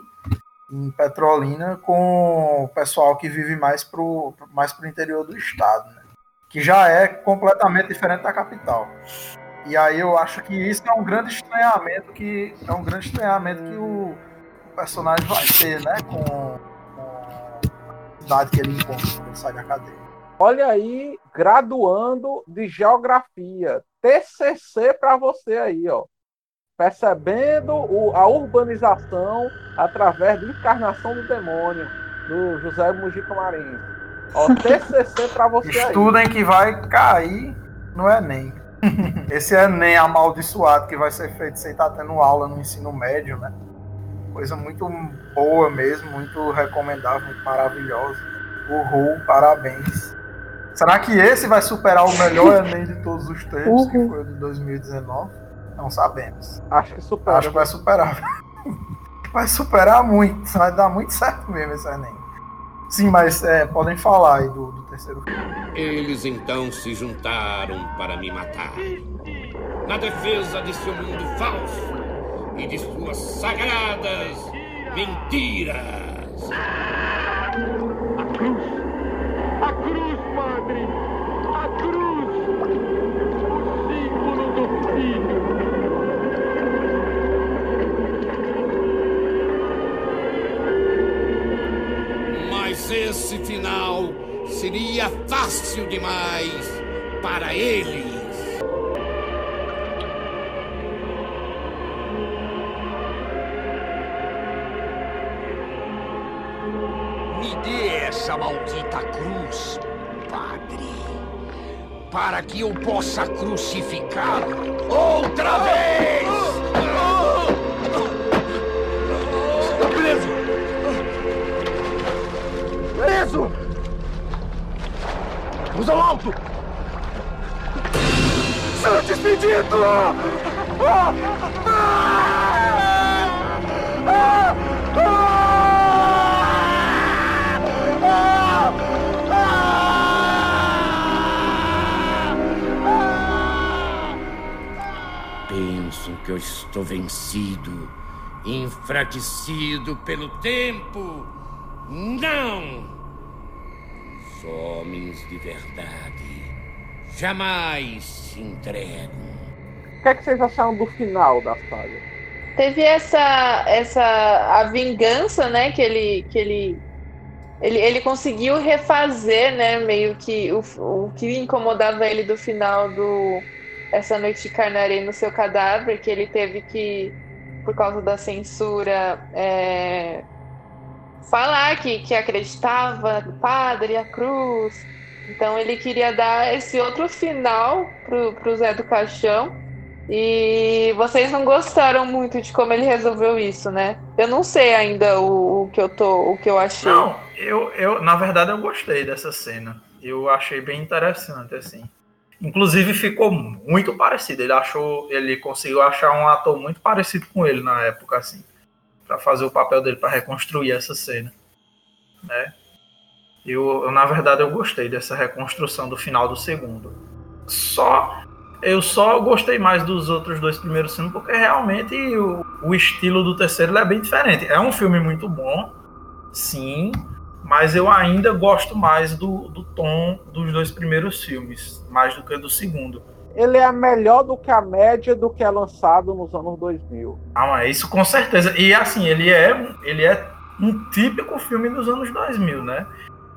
em Petrolina com o pessoal que vive mais pro, mais pro interior do estado, né? Que já é completamente diferente da capital. E aí eu acho que isso é um grande estranhamento que é um grande estranhamento que o, o personagem vai ter, né? Com que ele encontra quando ele sai da cadeia. Olha aí, graduando de geografia. TCC para você aí, ó. Percebendo o, a urbanização através da encarnação do demônio, do José Mujica Marins. Ó, TCC para você Estudem aí. que vai cair no Enem. Esse Enem amaldiçoado que vai ser feito sem estar tá tendo aula no ensino médio, né? Coisa muito boa mesmo, muito recomendável, muito maravilhosa. Uhul, parabéns. Será que esse vai superar o melhor Enem de todos os tempos, uhul. que foi o de 2019? Não sabemos. Acho que supera. Acho que vai superar. vai superar muito. Vai dar muito certo mesmo esse Enem. Sim, mas é, podem falar aí do, do terceiro filme. Eles então se juntaram para me matar. Na defesa de seu mundo falso e de suas sagradas mentiras. Esse final seria fácil demais para ele. essa maldita cruz, Padre, para que eu possa crucificá-lo outra vez! Cruz ao alto! Seu despedido! Ah! Ah! Ah! que eu estou vencido, enfraquecido pelo tempo. Não! Os homens de verdade jamais se entregam. O que, é que vocês acharam do final da saga? teve essa essa a vingança, né, que ele que ele ele, ele conseguiu refazer, né, meio que o, o que incomodava ele do final do essa noite carnarei no seu cadáver, que ele teve que por causa da censura é, falar que, que acreditava no padre, a cruz. Então ele queria dar esse outro final pro, pro Zé do Caixão. E vocês não gostaram muito de como ele resolveu isso, né? Eu não sei ainda o, o que eu tô, o que eu achei. Não, eu, eu, na verdade, eu gostei dessa cena. Eu achei bem interessante, assim. Inclusive ficou muito parecido. Ele achou, ele conseguiu achar um ator muito parecido com ele na época, assim, para fazer o papel dele, para reconstruir essa cena, né? Eu, eu, na verdade, eu gostei dessa reconstrução do final do segundo. Só eu só gostei mais dos outros dois primeiros filmes porque realmente o, o estilo do terceiro é bem diferente. É um filme muito bom, sim, mas eu ainda gosto mais do, do tom dos dois primeiros filmes, mais do que do segundo. Ele é melhor do que a média do que é lançado nos anos 2000. Ah, mas isso com certeza. E assim, ele é, ele é um típico filme dos anos 2000, né?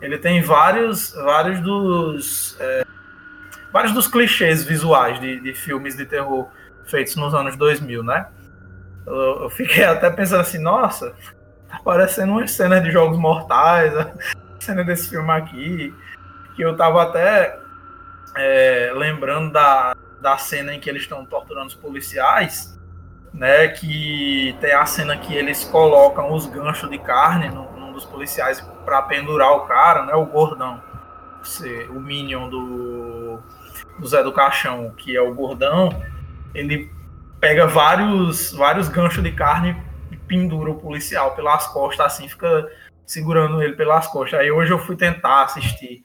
Ele tem vários, vários dos é, vários dos clichês visuais de, de, filmes de terror feitos nos anos 2000, né? Eu, eu fiquei até pensando assim, nossa, tá parecendo uma cena de Jogos Mortais, a cena desse filme aqui, que eu tava até é, lembrando da, da cena em que eles estão torturando os policiais, né? Que tem a cena que eles colocam os ganchos de carne no, num dos policiais para pendurar o cara, né? O gordão, o minion do, do Zé do Caixão, que é o gordão, ele pega vários vários ganchos de carne e pendura o policial pelas costas, assim, fica segurando ele pelas costas. Aí hoje eu fui tentar assistir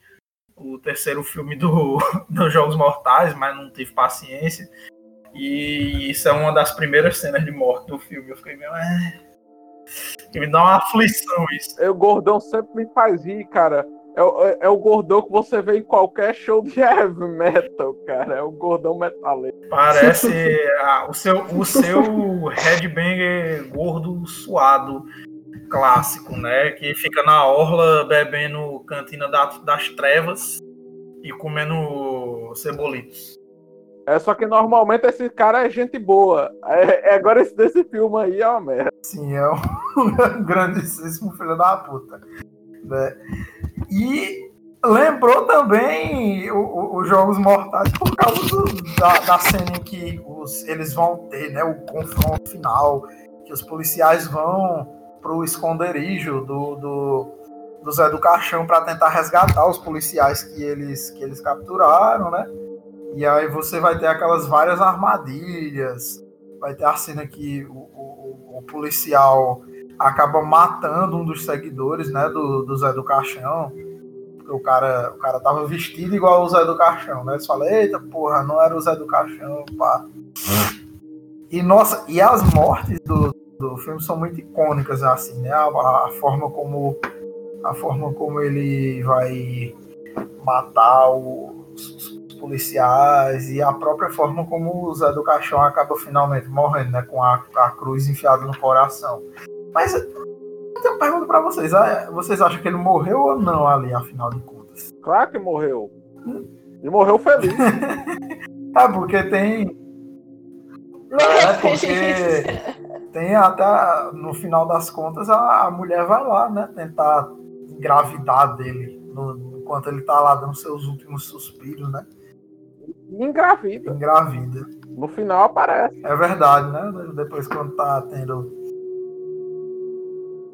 o terceiro filme do, dos Jogos Mortais, mas não tive paciência. E isso é uma das primeiras cenas de morte do filme. Eu fiquei meio. É... Me dá uma aflição isso. O gordão sempre me faz rir, cara. É, é, é, o gordão que você vê em qualquer show de heavy metal, cara. É o gordão metaleiro. Parece ah, o seu, o seu headbanger gordo suado clássico, né? Que fica na orla bebendo cantina das trevas e comendo cebolitos. É só que normalmente esse cara é gente boa. É, é agora esse desse filme aí é uma merda. Sim, é um grandíssimo filho da puta. Né? E lembrou também os Jogos Mortais por causa do, da, da, cena em que os, eles vão ter né, o confronto final, que os policiais vão pro esconderijo do, do, do Zé do Caixão para tentar resgatar os policiais que eles, que eles capturaram, né? E aí você vai ter aquelas várias armadilhas, vai ter a cena que o, o, o policial acaba matando um dos seguidores, né, do, do Zé do Caixão. O cara, o cara tava vestido igual o Zé do Caixão, né? Eles falam, eita porra, não era o Zé do Caixão, pá. E nossa, e as mortes do, do filme são muito icônicas, assim, né? A, a, forma como a forma como ele vai matar os, os, policiais e a própria forma como o Zé do Caixão acaba finalmente morrendo, né? Com a, a cruz enfiada no coração. Mas eu tenho uma pergunta para vocês. Ah, vocês acham que ele morreu ou não ali, afinal de contas? Claro que morreu. Hum? E morreu feliz. ah, porque tem. É, porque tem até, no final das contas, a, a mulher vai lá, né? Tentar engravidar dele no, enquanto ele tá lá dando seus últimos suspiros, né? Engravida. Engravida. No final aparece. É verdade, né? Depois quando tá tendo.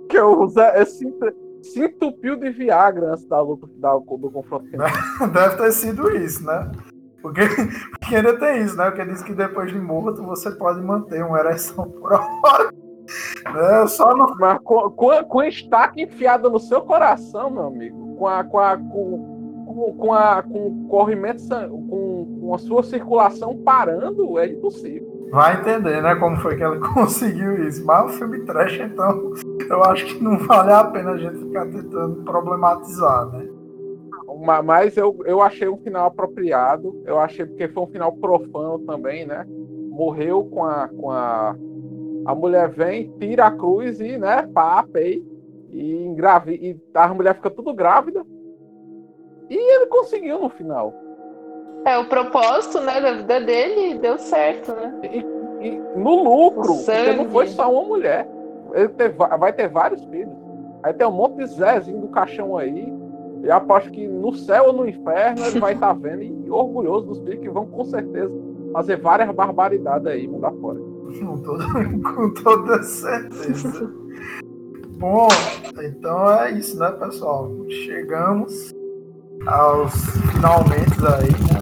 Que Zé se, se entupiu de Viagra antes da luta do confronto final. Deve ter sido isso, né? Porque, ainda tem isso, né? Porque diz que depois de morto você pode manter uma ereção por hora. É, só não... Mas com, com, com estaca enfiada no seu coração, meu amigo, com a, com a, com, com, com a, com o corrimento, com, com a sua circulação parando, é impossível. Vai entender, né, como foi que ela conseguiu isso. Mas um filme trash, então eu acho que não vale a pena a gente ficar tentando problematizar, né? Mas eu, eu achei um final apropriado. Eu achei porque foi um final profano também, né? Morreu com a, com a A mulher vem, tira a cruz e, né, pá, pei, e, engravi, e a mulher fica tudo grávida. E ele conseguiu no final. É, o propósito, né, da vida dele deu certo, né? E, e no lucro, porque não foi só uma mulher. Ele vai ter vários filhos. Aí tem um monte de Zezinho do caixão aí. E aposto que no céu ou no inferno ele vai estar tá vendo e orgulhoso dos filhos que vão com certeza fazer várias barbaridades aí, mudar fora. Com toda, com toda certeza. Bom, então é isso, né, pessoal? Chegamos aos finalmente aí, né?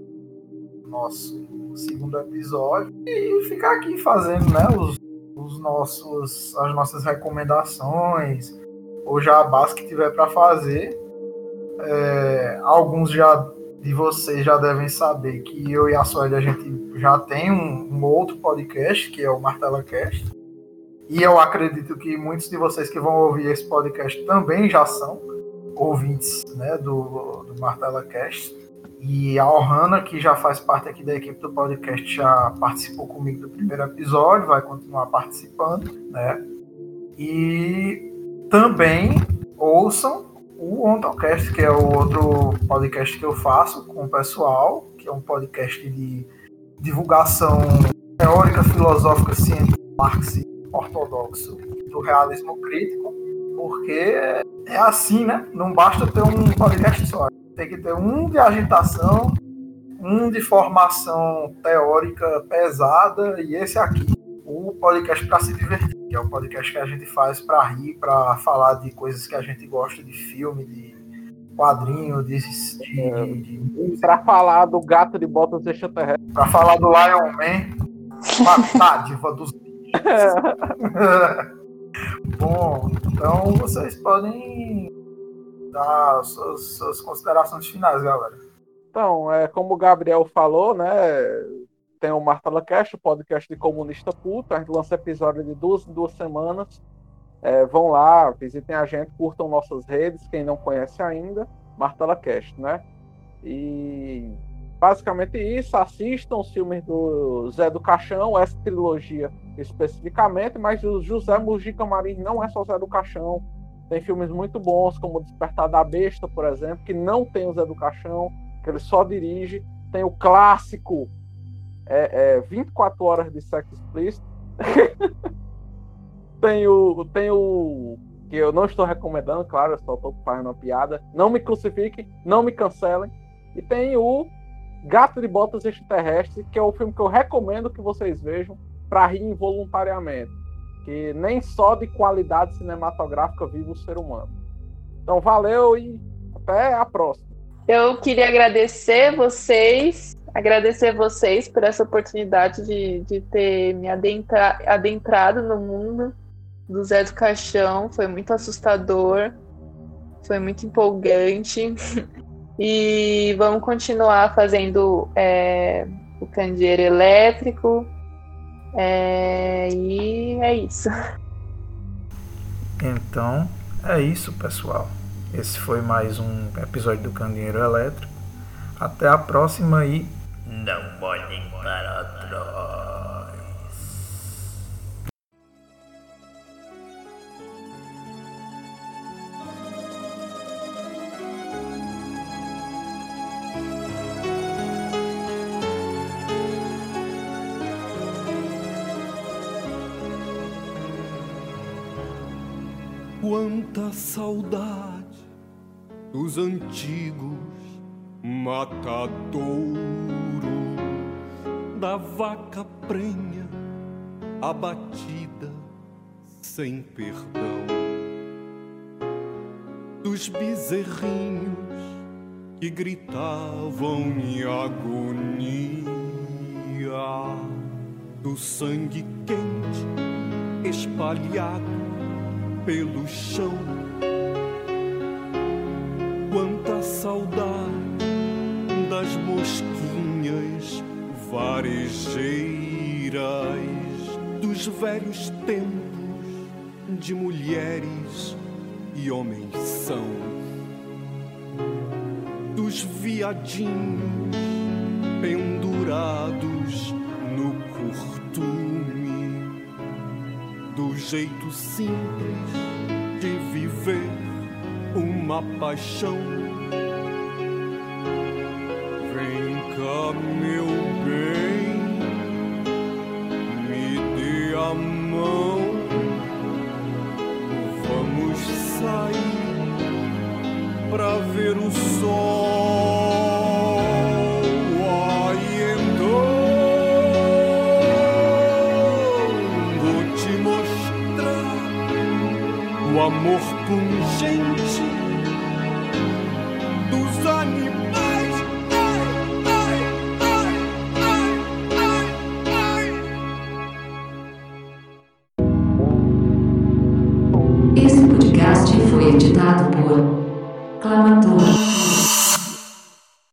Nosso segundo episódio. E ficar aqui fazendo, né, os, os nossos, as nossas recomendações, ou jabás que tiver para fazer. É, alguns já de vocês já devem saber que eu e a Sueli a gente já tem um, um, outro podcast que é o Martela Cast. E eu acredito que muitos de vocês que vão ouvir esse podcast também já são ouvintes né, do, do Martela Cast. E a Ohana, que já faz parte aqui da equipe do podcast, já participou comigo do primeiro episódio, vai continuar participando, né? E também ouçam o Ontocast, que é o outro podcast que eu faço com o pessoal, que é um podcast de divulgação teórica, filosófica, científica, marxista, ortodoxo do realismo crítico, porque é assim, né? Não basta ter um podcast só. Tem que ter um de agitação, um de formação teórica pesada e esse aqui, o podcast para se divertir, que é o podcast que a gente faz para rir, para falar de coisas que a gente gosta, de filme, de quadrinho, de, de, é, de, de para falar do gato de botas extraterrestres, para falar do Lion Man, uma dádiva dos Bom, então vocês podem dar suas, suas considerações finais, galera. Então, é, como o Gabriel falou, né? Tem o Martela Cast, o podcast de comunista puta. A gente lança episódio de duas duas semanas. É, vão lá, visitem a gente, curtam nossas redes, quem não conhece ainda, Martela Cast, né? E basicamente isso, assistam os filmes do Zé do Caixão, essa trilogia especificamente, mas o José Mujica Marins não é só Zé do Caixão. Tem filmes muito bons, como Despertar da Besta, por exemplo, que não tem o Zé do Caixão, que ele só dirige. Tem o clássico é, é 24 Horas de Sexo Explícito. tem, o, tem o. que eu não estou recomendando, claro, eu só estou fazendo uma piada. Não me crucifiquem, não me cancelem. E tem o Gato de Botas Extraterrestre, que é o filme que eu recomendo que vocês vejam para rir involuntariamente. Que nem só de qualidade cinematográfica vive o ser humano. Então, valeu e até a próxima. Eu queria agradecer vocês, agradecer vocês por essa oportunidade de, de ter me adentra, adentrado no mundo do Zé do Caixão. Foi muito assustador, foi muito empolgante. e vamos continuar fazendo é, o candeeiro elétrico, é, e é isso. Então, é isso, pessoal. Esse foi mais um episódio do Candeeiro Elétrico. Até a próxima e não olhem para trás. Quanta saudade dos antigos matadouros da vaca prenha abatida sem perdão, dos bezerrinhos que gritavam em agonia, do sangue quente espalhado pelo chão. Quanta saudade das mosquinhas varejeiras, dos velhos tempos de mulheres e homens são, dos viadinhos pendurados no curtume jeito simples de viver uma paixão.